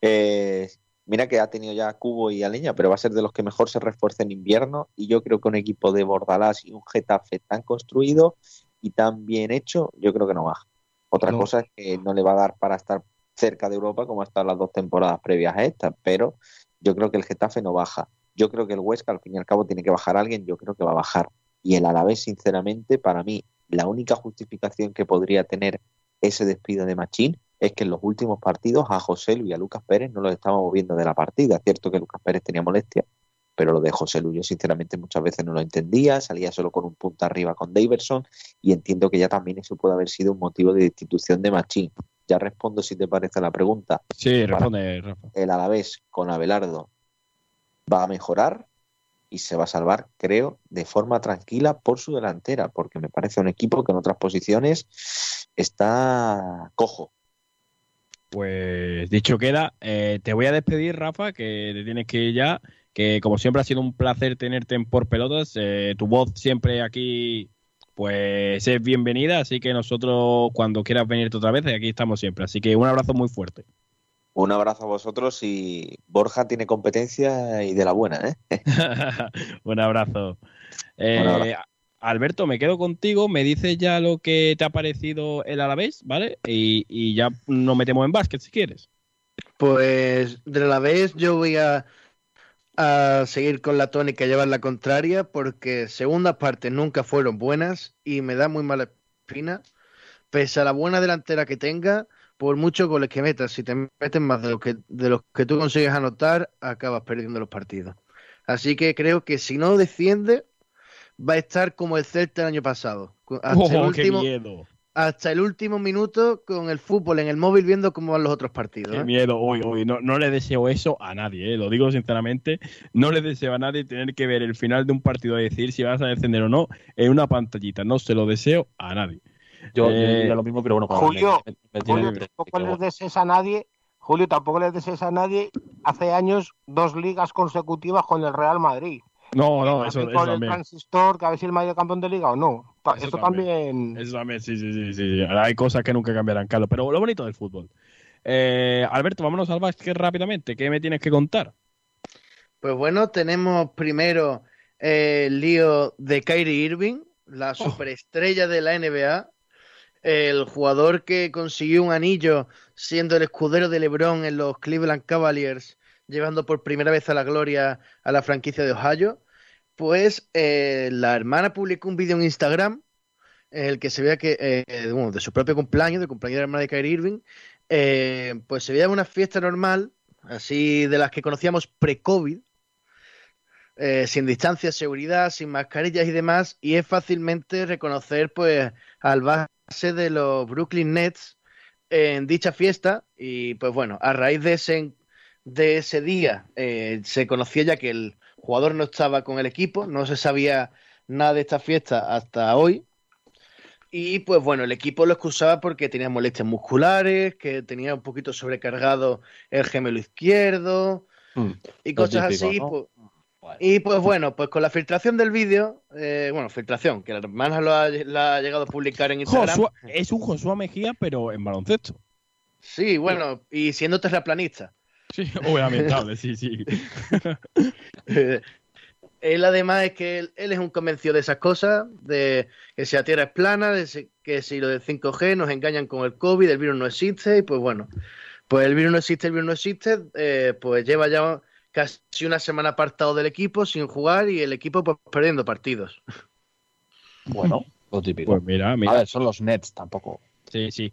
eh, Mira que ha tenido ya Cubo y Aleña, pero va a ser de los que mejor se refuerce en invierno. Y yo creo que un equipo de Bordalás y un Getafe tan construido y tan bien hecho, yo creo que no baja. Otra cosa es que no le va a dar para estar cerca de Europa como ha estado las dos temporadas previas a esta, pero yo creo que el Getafe no baja. Yo creo que el Huesca, al fin y al cabo, tiene que bajar alguien, yo creo que va a bajar. Y el Alavés, sinceramente, para mí, la única justificación que podría tener ese despido de Machín es que en los últimos partidos a José Lu y a Lucas Pérez no los estábamos viendo de la partida. Cierto que Lucas Pérez tenía molestia, pero lo de José Lu yo sinceramente muchas veces no lo entendía, salía solo con un punto arriba con Daverson y entiendo que ya también eso puede haber sido un motivo de destitución de Machín. Ya respondo si te parece la pregunta. Sí, responde, Rafa. El Alavés con Abelardo va a mejorar y se va a salvar, creo, de forma tranquila por su delantera, porque me parece un equipo que en otras posiciones está cojo pues dicho queda, eh, te voy a despedir, Rafa, que te tienes que ir ya. Que como siempre ha sido un placer tenerte en Por Pelotas. Eh, tu voz siempre aquí, pues es bienvenida. Así que nosotros, cuando quieras venirte otra vez, aquí estamos siempre. Así que un abrazo muy fuerte. Un abrazo a vosotros y Borja tiene competencia y de la buena, ¿eh? un abrazo. Eh, Alberto, me quedo contigo, me dices ya lo que te ha parecido el Alavés, ¿vale? Y, ya nos metemos en básquet si quieres. Pues del Alavés yo voy a, a seguir con la tónica y llevar la contraria porque segundas partes nunca fueron buenas y me da muy mala espina. Pese a la buena delantera que tenga, por muchos goles que metas, si te metes más de lo que, de los que tú consigues anotar, acabas perdiendo los partidos. Así que creo que si no defiende, va a estar como el Celta el año pasado. Hasta, el último, hasta el último minuto con el fútbol en el móvil viendo cómo van los otros partidos. Qué ¿eh? miedo, uy, uy, no, no, le deseo eso a nadie, ¿eh? lo digo sinceramente. No le deseo a nadie tener que ver el final de un partido y decir si vas a descender o no en una pantallita. No se lo deseo a nadie. Yo, eh, lo mismo, pero bueno, Julio, Julio tampoco le desees a nadie. Julio, tampoco le desees a nadie. Hace años, dos ligas consecutivas con el Real Madrid. No, no, eso, eso el transistor, que a ver si el mayor campeón de liga o no. Eso, también. Eso también, sí, sí, sí, sí. Hay cosas que nunca cambiarán, Carlos. Pero lo bonito del fútbol. Eh, Alberto, vámonos al básquet rápidamente. ¿Qué me tienes que contar? Pues bueno, tenemos primero el lío de Kyrie Irving, la oh. superestrella de la NBA, el jugador que consiguió un anillo siendo el escudero de LeBron en los Cleveland Cavaliers llevando por primera vez a la gloria a la franquicia de Ohio, pues eh, la hermana publicó un vídeo en Instagram en el que se veía que, eh, de su propio cumpleaños, de cumpleaños de la hermana de Kyrie Irving, eh, pues se veía una fiesta normal, así de las que conocíamos pre-COVID, sin distancia, seguridad, sin mascarillas y demás, y es fácilmente reconocer pues al base de los Brooklyn Nets en dicha fiesta, y pues bueno, a raíz de ese de ese día eh, se conocía ya que el jugador no estaba con el equipo, no se sabía nada de esta fiesta hasta hoy. Y pues bueno, el equipo lo excusaba porque tenía molestias musculares, que tenía un poquito sobrecargado el gemelo izquierdo hmm, y cosas así. Pues, y pues bueno, pues con la filtración del vídeo, eh, bueno, filtración, que la hermana lo ha, ha, llegado a publicar en Instagram. es un Josué Mejía, pero en baloncesto. Sí, bueno, y siendo terraplanista. Sí, obviamente, sí, sí. él además es que él, es un convencido de esas cosas, de que si la Tierra es plana, de que si lo del 5G nos engañan con el COVID, el virus no existe, y pues bueno, pues el virus no existe, el virus no existe, eh, pues lleva ya casi una semana apartado del equipo sin jugar y el equipo pues perdiendo partidos. Bueno, lo típico. Pues mira, A mira. ver, son los Nets tampoco. Sí, sí.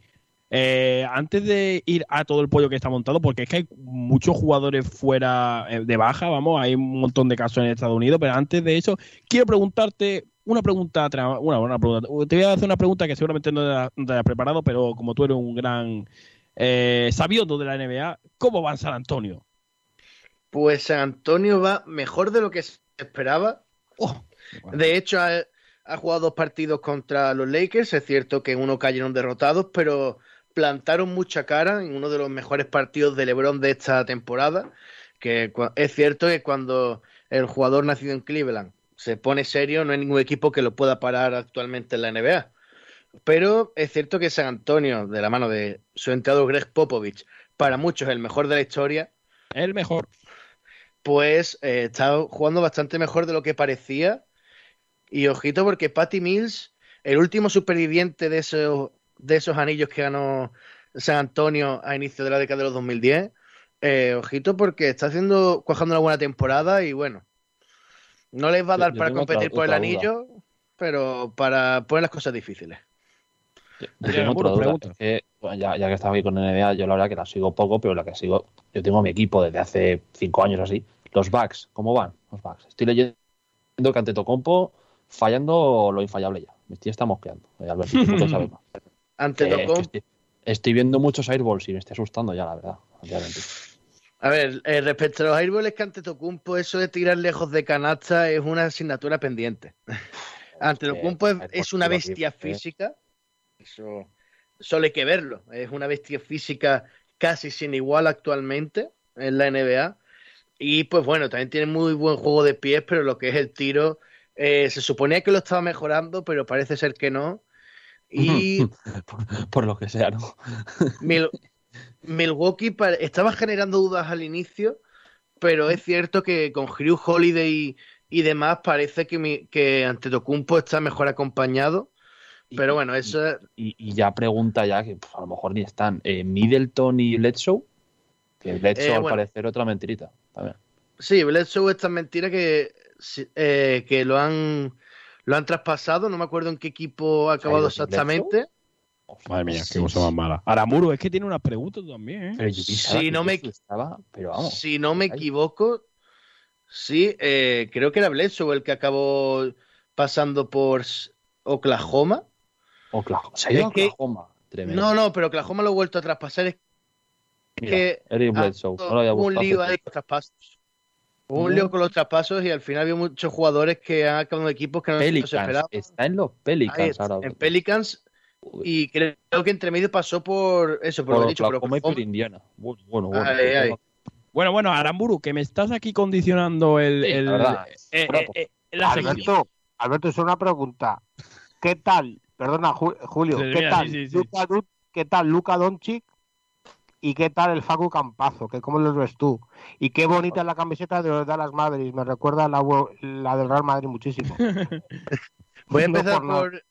Eh, antes de ir a todo el pollo que está montado, porque es que hay muchos jugadores fuera eh, de baja, vamos, hay un montón de casos en Estados Unidos, pero antes de eso, quiero preguntarte una pregunta, una, una pregunta. Te voy a hacer una pregunta que seguramente no te la- no te la has preparado, pero como tú eres un gran eh, sabiondo de la NBA, ¿cómo va en San Antonio? Pues San Antonio va mejor de lo que se esperaba. Oh, De hecho, ha, ha jugado dos partidos contra los Lakers. Es cierto que en uno cayeron derrotados, pero plantaron mucha cara en uno de los mejores partidos de LeBron de esta temporada. Que es cierto que cuando el jugador nacido en Cleveland se pone serio, no hay ningún equipo que lo pueda parar actualmente en la NBA. Pero es cierto que San Antonio, de la mano de su entrenador Greg Popovich, para muchos el mejor de la historia, el mejor. Pues eh, está jugando bastante mejor de lo que parecía. Y ojito porque Patty Mills, el último superviviente de esos, de esos anillos que ganó San Antonio a inicio de la década de los 2010, eh, ojito porque está haciendo, cuajando una buena temporada y bueno, no les va a Yo- dar yo para otra- competir por el duda. anillo, pero para poner las cosas difíciles. Yo Mira, tengo otra duda, pregunta. es que, bueno, ya, ya que estaba aquí con NBA, yo la verdad que la sigo poco, pero la que sigo, yo tengo mi equipo desde hace cinco años así. Los Bucks, ¿cómo van? Los Bucks. Estoy leyendo que ante Tocompo fallando lo infallable ya. Me estoy está mosqueando. Eh, Alberto, tú lo sabes más. Ante Eh, es que Tocom- estoy, estoy viendo muchos airballs y me estoy asustando ya, la verdad. A ver, eh, respecto a los airballs que ante Tocumpo, eso de tirar lejos de canasta es una asignatura pendiente. ante Tocumpo es, es una bestia física. Eso solo hay que verlo. Es una bestia física casi sin igual actualmente en la NBA. Y pues bueno, también tiene muy buen juego de pies, pero lo que es el tiro, eh, se suponía que lo estaba mejorando, pero parece ser que no. Y por, por lo que sea, ¿no? Mil- Milwaukee estaba generando dudas al inicio, pero es cierto que con Hugh Holiday y, y demás parece que, mi, que Antetokounmpo está mejor acompañado. Pero bueno, eso es- Y, y ya pregunta ya, que pues, a lo mejor ni están, eh, Middleton y Bledsoe. Que Bledsoe Eh, al bueno. parecer otra mentirita. Sí, Bledsoe es tan mentira que, eh, que lo han lo han traspasado, no me acuerdo en qué equipo ha acabado exactamente. Madre mía, qué cosa más mala. Aramuro, es que tiene unas preguntas también, ¿eh? Que no me- Bledsoe estaba, pero vamos. Si no me equivoco, sí, eh, creo que era Bledsoe el que acabó pasando por Oklahoma. Oklahoma. Se ha ido a Es que- Oklahoma. Tremendo. No, no, pero Oklahoma lo ha vuelto a traspasar. Es que Eric ha- Bledsoe. No lo había hubo un lío ahí con los traspasos. Hubo un lío con los traspasos y al final había muchos jugadores que han acabado en equipos que no se Pelicans. esperaban. Está en los Pelicans Ahí, ahora. en Pelicans y creo, que entre medio pasó por eso, por, por lo dicho, por. Indiana. Bueno, bueno. bueno, Ay, ay. Bueno, bueno, Aramburu, que me estás aquí condicionando el, Sí, el- la eh, eh, eh, la sección. Alberto, Alberto, es una pregunta. ¿Qué tal? Perdona, Ju- Julio. ¿Qué mira, tal? sí, sí, sí. Luka Don- ¿Qué tal Luca Doncic? ¿Y qué tal el Facu Campazo? ¿Qué, ¿Cómo los ves tú? Y qué bonita es la camiseta de los Dallas Mavericks. Me recuerda a la, la del Real Madrid muchísimo. Voy a No empezar por por,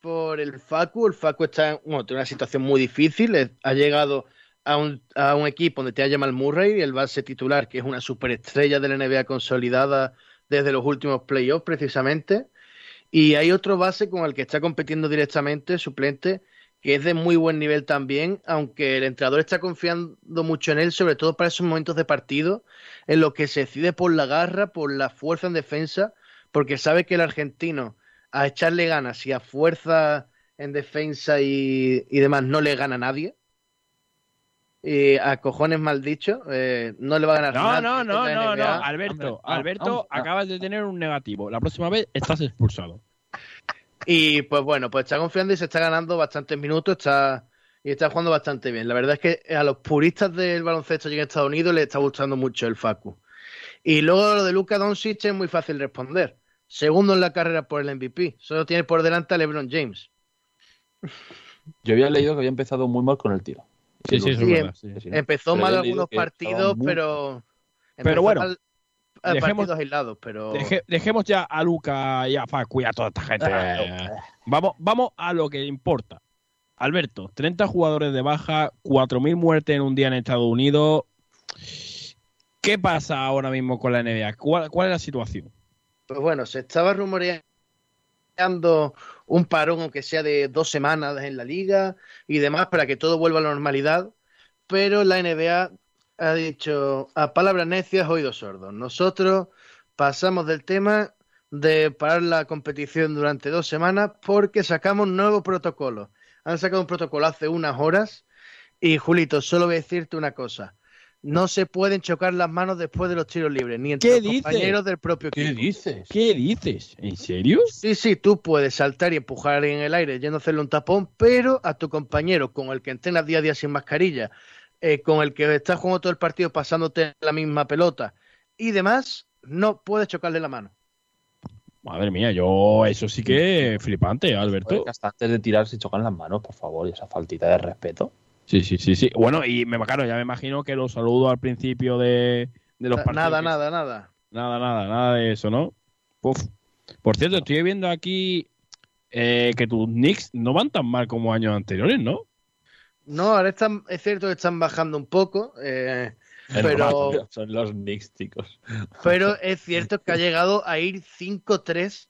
por el Facu. El Facu está en bueno, tiene una situación muy difícil. Ha llegado a un, a un equipo donde te ha llamado Murray, el base titular, que es una superestrella de la NBA consolidada desde los últimos playoffs, precisamente. Y hay otro base con el que está compitiendo directamente, suplente, que es de muy buen nivel también, aunque el entrenador está confiando mucho en él, sobre todo para esos momentos de partido, en los que se decide por la garra, por la fuerza en defensa, porque sabe que el argentino, a echarle ganas y a fuerza en defensa y, y demás, no le gana a nadie. Y a cojones mal dicho, eh, no le va a ganar No, nadie no, no, no, no. Alberto, Hombre, Alberto, no, no. acabas de tener un negativo. La próxima vez estás expulsado. Y pues bueno, pues está confiando y se está ganando bastantes minutos, está y está jugando bastante bien. La verdad es que a los puristas del baloncesto allí en Estados Unidos les está gustando mucho el Facu. Y luego lo de Luka Doncic es muy fácil responder. Segundo en la carrera por el MVP. Solo tiene por delante a LeBron James. Yo había leído que había empezado muy mal con el tiro. Sí, sí, es Sí, verdad. sí. Sí, sí. Empezó Pero mal algunos partidos, muy- pero Pero empezó bueno, mal dejemos- partidos aislados, pero Deje- dejemos ya a Luca y a Facu y a toda esta gente. Vamos, vamos a lo que importa. Alberto, 30 jugadores de baja, 4.000 muertes en un día en Estados Unidos. ¿Qué pasa ahora mismo con la NBA? ¿Cuál, cuál es la situación? Pues bueno, se estaba rumoreando un parón, aunque sea de dos semanas en la liga y demás, para que todo vuelva a la normalidad. Pero la NBA ha dicho a palabras necias, oídos sordos. Nosotros pasamos del tema de parar la competición durante dos semanas porque sacamos nuevo protocolo. Han sacado un protocolo hace unas horas y Julito, solo voy a decirte una cosa. No se pueden chocar las manos después de los tiros libres, ni entre ¿Qué los dices? compañeros del propio ¿Qué equipo. dices? ¿Qué dices? ¿En serio? Sí, sí, tú puedes saltar y empujar en el aire yendo a hacerle un tapón, pero a tu compañero con el que entrenas día a día sin mascarilla, eh, con el que estás jugando todo el partido pasándote la misma pelota y demás, no puedes chocarle la mano. Madre mía, yo eso sí que es flipante, Alberto. Hasta antes de tirar se chocan las manos, por favor, y esa faltita de respeto. Sí, sí, sí, sí. Bueno, y me claro, ya me imagino que los saludos al principio de, de los partidos. Nada, nada, nada. Nada, nada, nada de eso, ¿no? Por cierto, estoy viendo aquí eh, que tus Knicks no van tan mal como años anteriores, ¿no? No, ahora están, es cierto que están bajando un poco, eh, Pero- normal, son los Knicks, chicos. pero es cierto que ha llegado a ir 5-3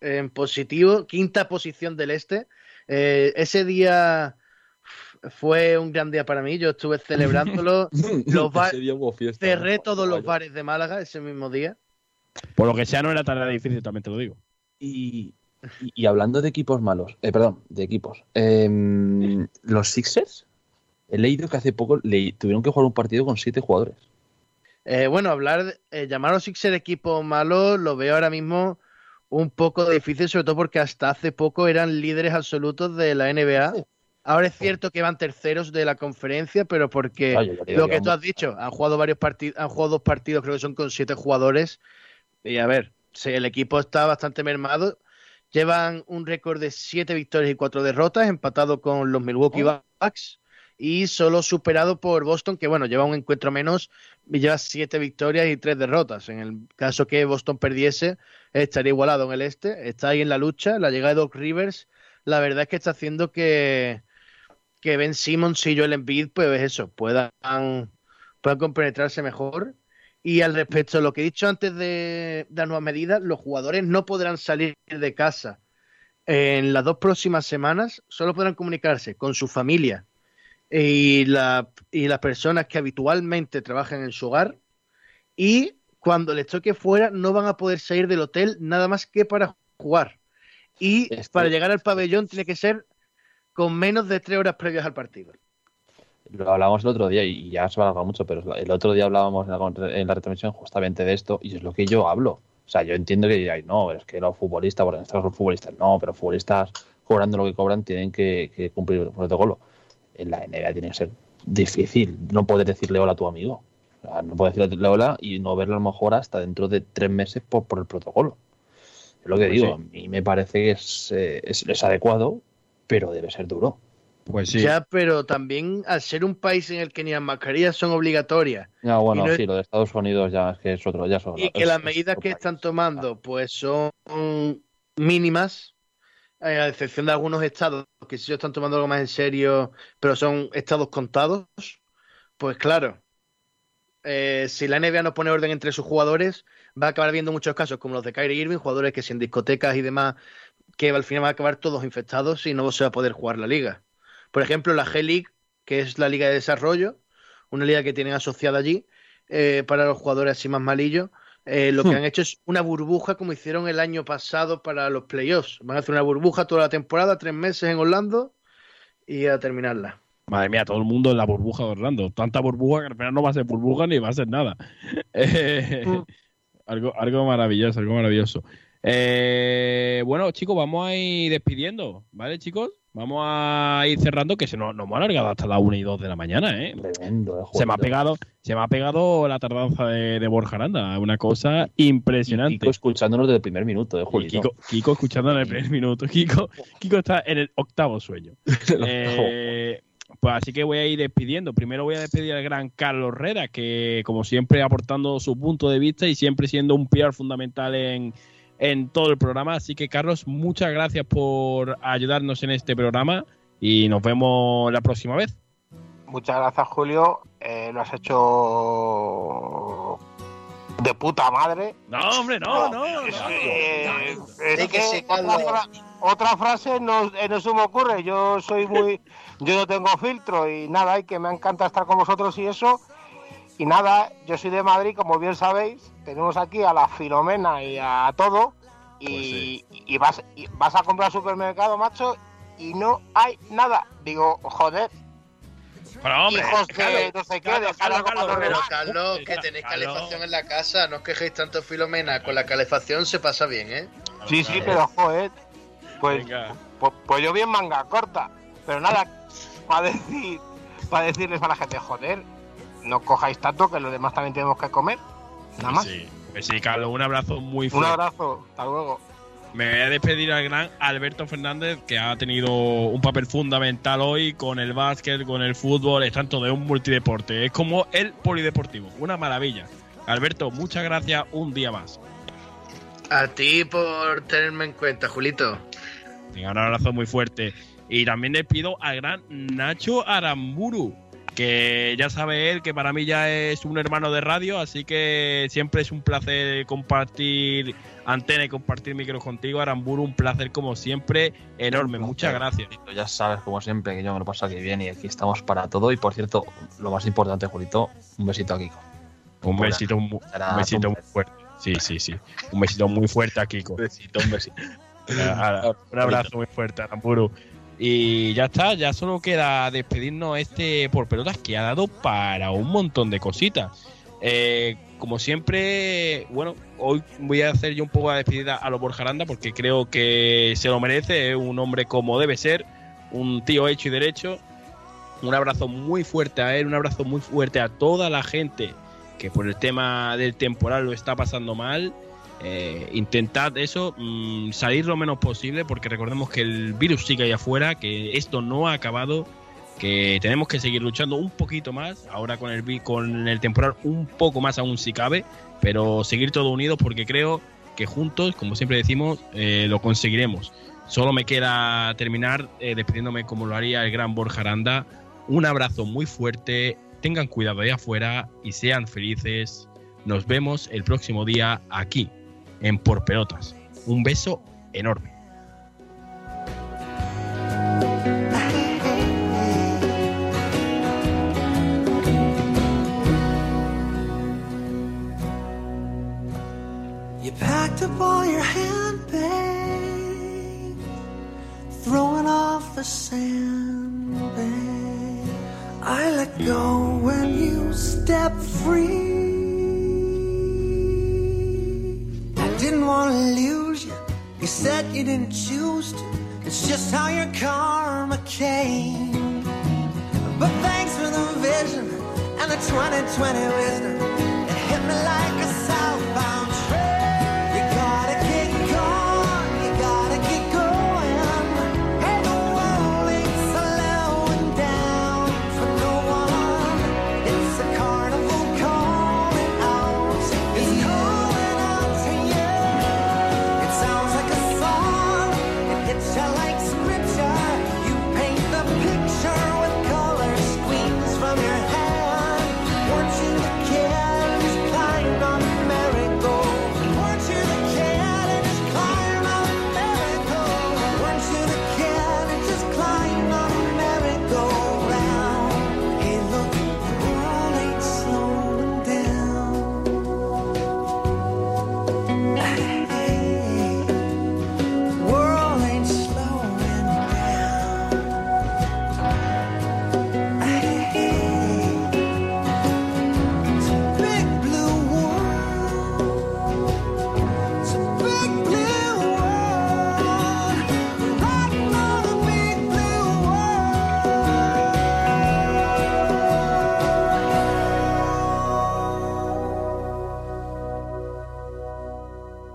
en positivo, quinta posición del este. Eh, ese día fue un gran día para mí, yo estuve celebrándolo, Los ba- Ese día hubo fiesta, cerré ¿no? todos los bares de Málaga ese mismo día. Por lo que sea, no era tarea difícil, también te lo digo. Y, y- y hablando de equipos malos, eh, perdón, de equipos, em, los Sixers, he leído que hace poco le, tuvieron que jugar un partido con siete jugadores. Eh, bueno, hablar, eh, llamar a los Sixers equipo malo lo veo ahora mismo un poco difícil, sobre todo porque hasta hace poco eran líderes absolutos de la NBA. Ahora es cierto que van terceros de la conferencia, pero porque lo que tú has dicho, han jugado varios partidos, han jugado dos partidos, creo que son con siete jugadores. Y a ver, si el equipo está bastante mermado. Llevan un récord de siete victorias y cuatro derrotas, empatado con los Milwaukee Oh. Bucks y solo superado por Boston, que bueno, lleva un encuentro menos y lleva siete victorias y tres derrotas. En el caso que Boston perdiese, estaría igualado en el este. Está ahí en la lucha. La llegada de Doc Rivers, la verdad es que está haciendo que, que Ben Simmons y Joel Embiid, pues eso, puedan, puedan compenetrarse mejor. Y al respecto de lo que he dicho antes de, de las nuevas medidas, los jugadores no podrán salir de casa en las dos próximas semanas, solo podrán comunicarse con su familia y, la, y las personas que habitualmente trabajan en su hogar. Y cuando les toque fuera, no van a poder salir del hotel nada más que para jugar. Y Este- para llegar al pabellón tiene que ser con menos de tres horas previas al partido. Lo hablábamos el otro día y ya se va a mucho, pero el otro día hablábamos en la, en la retransmisión justamente de esto y es lo que yo hablo. O sea, yo entiendo que digáis, no, es que los futbolistas, porque caso los futbolistas no, pero futbolistas cobrando lo que cobran tienen que, que cumplir el protocolo. En la NBA tiene que ser difícil no poder decirle hola a tu amigo. O sea, no puedes decirle hola y no verlo a lo mejor hasta dentro de tres meses por, por el protocolo. Es lo que Pues digo, sí. a mí me parece que es, eh, es, es adecuado, pero debe ser duro. Pues sí. Ya, pero también al ser un país en el que ni las mascarillas son obligatorias Ya, bueno, no es- sí, lo de Estados Unidos ya es que es otro, ya son, y que es- las medidas que país. están tomando pues son mínimas, eh, a excepción de algunos estados que sí lo están tomando algo más en serio, pero son estados contados, pues claro, eh, si la NBA no pone orden entre sus jugadores, va a acabar viendo muchos casos como los de Kyrie Irving, jugadores que sin discotecas y demás, que al final van a acabar todos infectados y no se va a poder jugar la liga. Por ejemplo, la G-League, que es la liga de desarrollo, una liga que tienen asociada allí eh, para los jugadores así más malillos, eh, lo que Hmm. han hecho es una burbuja como hicieron el año pasado para los playoffs. Van a hacer una burbuja toda la temporada, tres meses en Orlando y a terminarla. Madre mía, todo el mundo en la burbuja de Orlando. Tanta burbuja que al final no va a ser burbuja ni va a ser nada. Eh, Mm. algo, algo maravilloso, algo maravilloso. Eh, bueno, chicos, vamos a ir despidiendo, ¿vale, chicos? Vamos a ir cerrando, que se nos, nos hemos alargado hasta las 1 y 2 de la mañana, ¿eh? Tremendo, eh, Se me ha pegado, se me ha pegado la tardanza de, de Borja Aranda, una cosa Y impresionante. Kiko escuchándonos desde el primer minuto, Y Julio. Kiko, Kiko escuchando en el primer minuto. Kiko, Kiko está en el octavo sueño. Eh, pues así que voy a ir despidiendo. Primero voy a despedir al gran Carlos Reda, que como siempre aportando su punto de vista y siempre siendo un pilar fundamental en, en todo el programa. Así que Carlos, muchas gracias por ayudarnos en este programa y nos vemos la próxima vez. Muchas gracias, Julio. Eh, lo has hecho de puta madre. No, hombre, no, no. no, Eh, no. es Sí que sí, otra, Carlos. fra- otra frase no, eh, no se me ocurre. Yo soy muy. Yo no tengo filtro y nada, y que me encanta estar con vosotros y eso. Y nada, yo soy de Madrid, como bien sabéis. Tenemos aquí a la Filomena y a todo. Y, y vas, y vas a comprar al supermercado, macho, y no hay nada. Digo, joder, Pero, hombre, hijos de no sé qué, Carlos, dejar Carlos, algo para Carlos, los Pero demás. Carlos, que tenéis calefacción en la casa, no os quejéis tanto Filomena, con la calefacción se pasa bien, ¿eh? Sí, sí, pero joder. Pues, pues, pues yo bien manga corta. Pero nada, para decir, para decirles a la gente, joder, no cojáis tanto que los demás también tenemos que comer. Nada más. Sí, pues sí, Carlos, un abrazo muy Un fuerte. abrazo, hasta luego. Me voy a despedir al gran Alberto Fernández, que ha tenido un papel fundamental hoy con el básquet, con el fútbol, es tanto de un multideporte. Es como el polideportivo, una maravilla. Alberto, muchas gracias un día más. A ti por tenerme en cuenta, Julito. Venga, un abrazo muy fuerte. Y también le pido al gran Nacho Aramburu, que ya sabe él que para mí ya es un hermano de radio, así que siempre es un placer compartir antena y compartir micro contigo. Aramburu, un placer como siempre, enorme. Muchas gracias. Ya sabes, como siempre, que yo me lo paso aquí bien y aquí estamos para todo. Y por cierto, lo más importante, Julito, un besito a Kiko. Un besito, un besito muy fuerte. Sí, sí, sí. Un besito muy fuerte a Kiko. Un besito, un besito. Un abrazo muy fuerte, Aramburu. Y ya está, ya solo queda despedirnos este por pelotas que ha dado para un montón de cositas. Eh, como siempre, bueno, hoy voy a hacer yo un poco de despedida a los Borja Aranda porque creo que se lo merece, es un hombre como debe ser, un tío hecho y derecho. Un abrazo muy fuerte a él, un abrazo muy fuerte a toda la gente que por el tema del temporal lo está pasando mal. Eh, intentad eso, mm, salir lo menos posible, porque recordemos que el virus sigue ahí afuera, que esto no ha acabado, que tenemos que seguir luchando un poquito más, ahora con el, con el temporal un poco más aún si cabe, pero seguir todos unidos porque creo que juntos, como siempre decimos, eh, lo conseguiremos. Solo me queda terminar eh, despidiéndome como lo haría el gran Borja Aranda. Un abrazo muy fuerte, tengan cuidado ahí afuera y sean felices. Nos vemos el próximo día aquí, en Por Pelotas. Un beso enorme. You packed up all your handbags, throwing off the sandbag. I let go when you stepped free. Didn't want to lose you. You said you didn't choose to. It's just how your karma came. But thanks for the vision and the 2020 wisdom. It hit me like a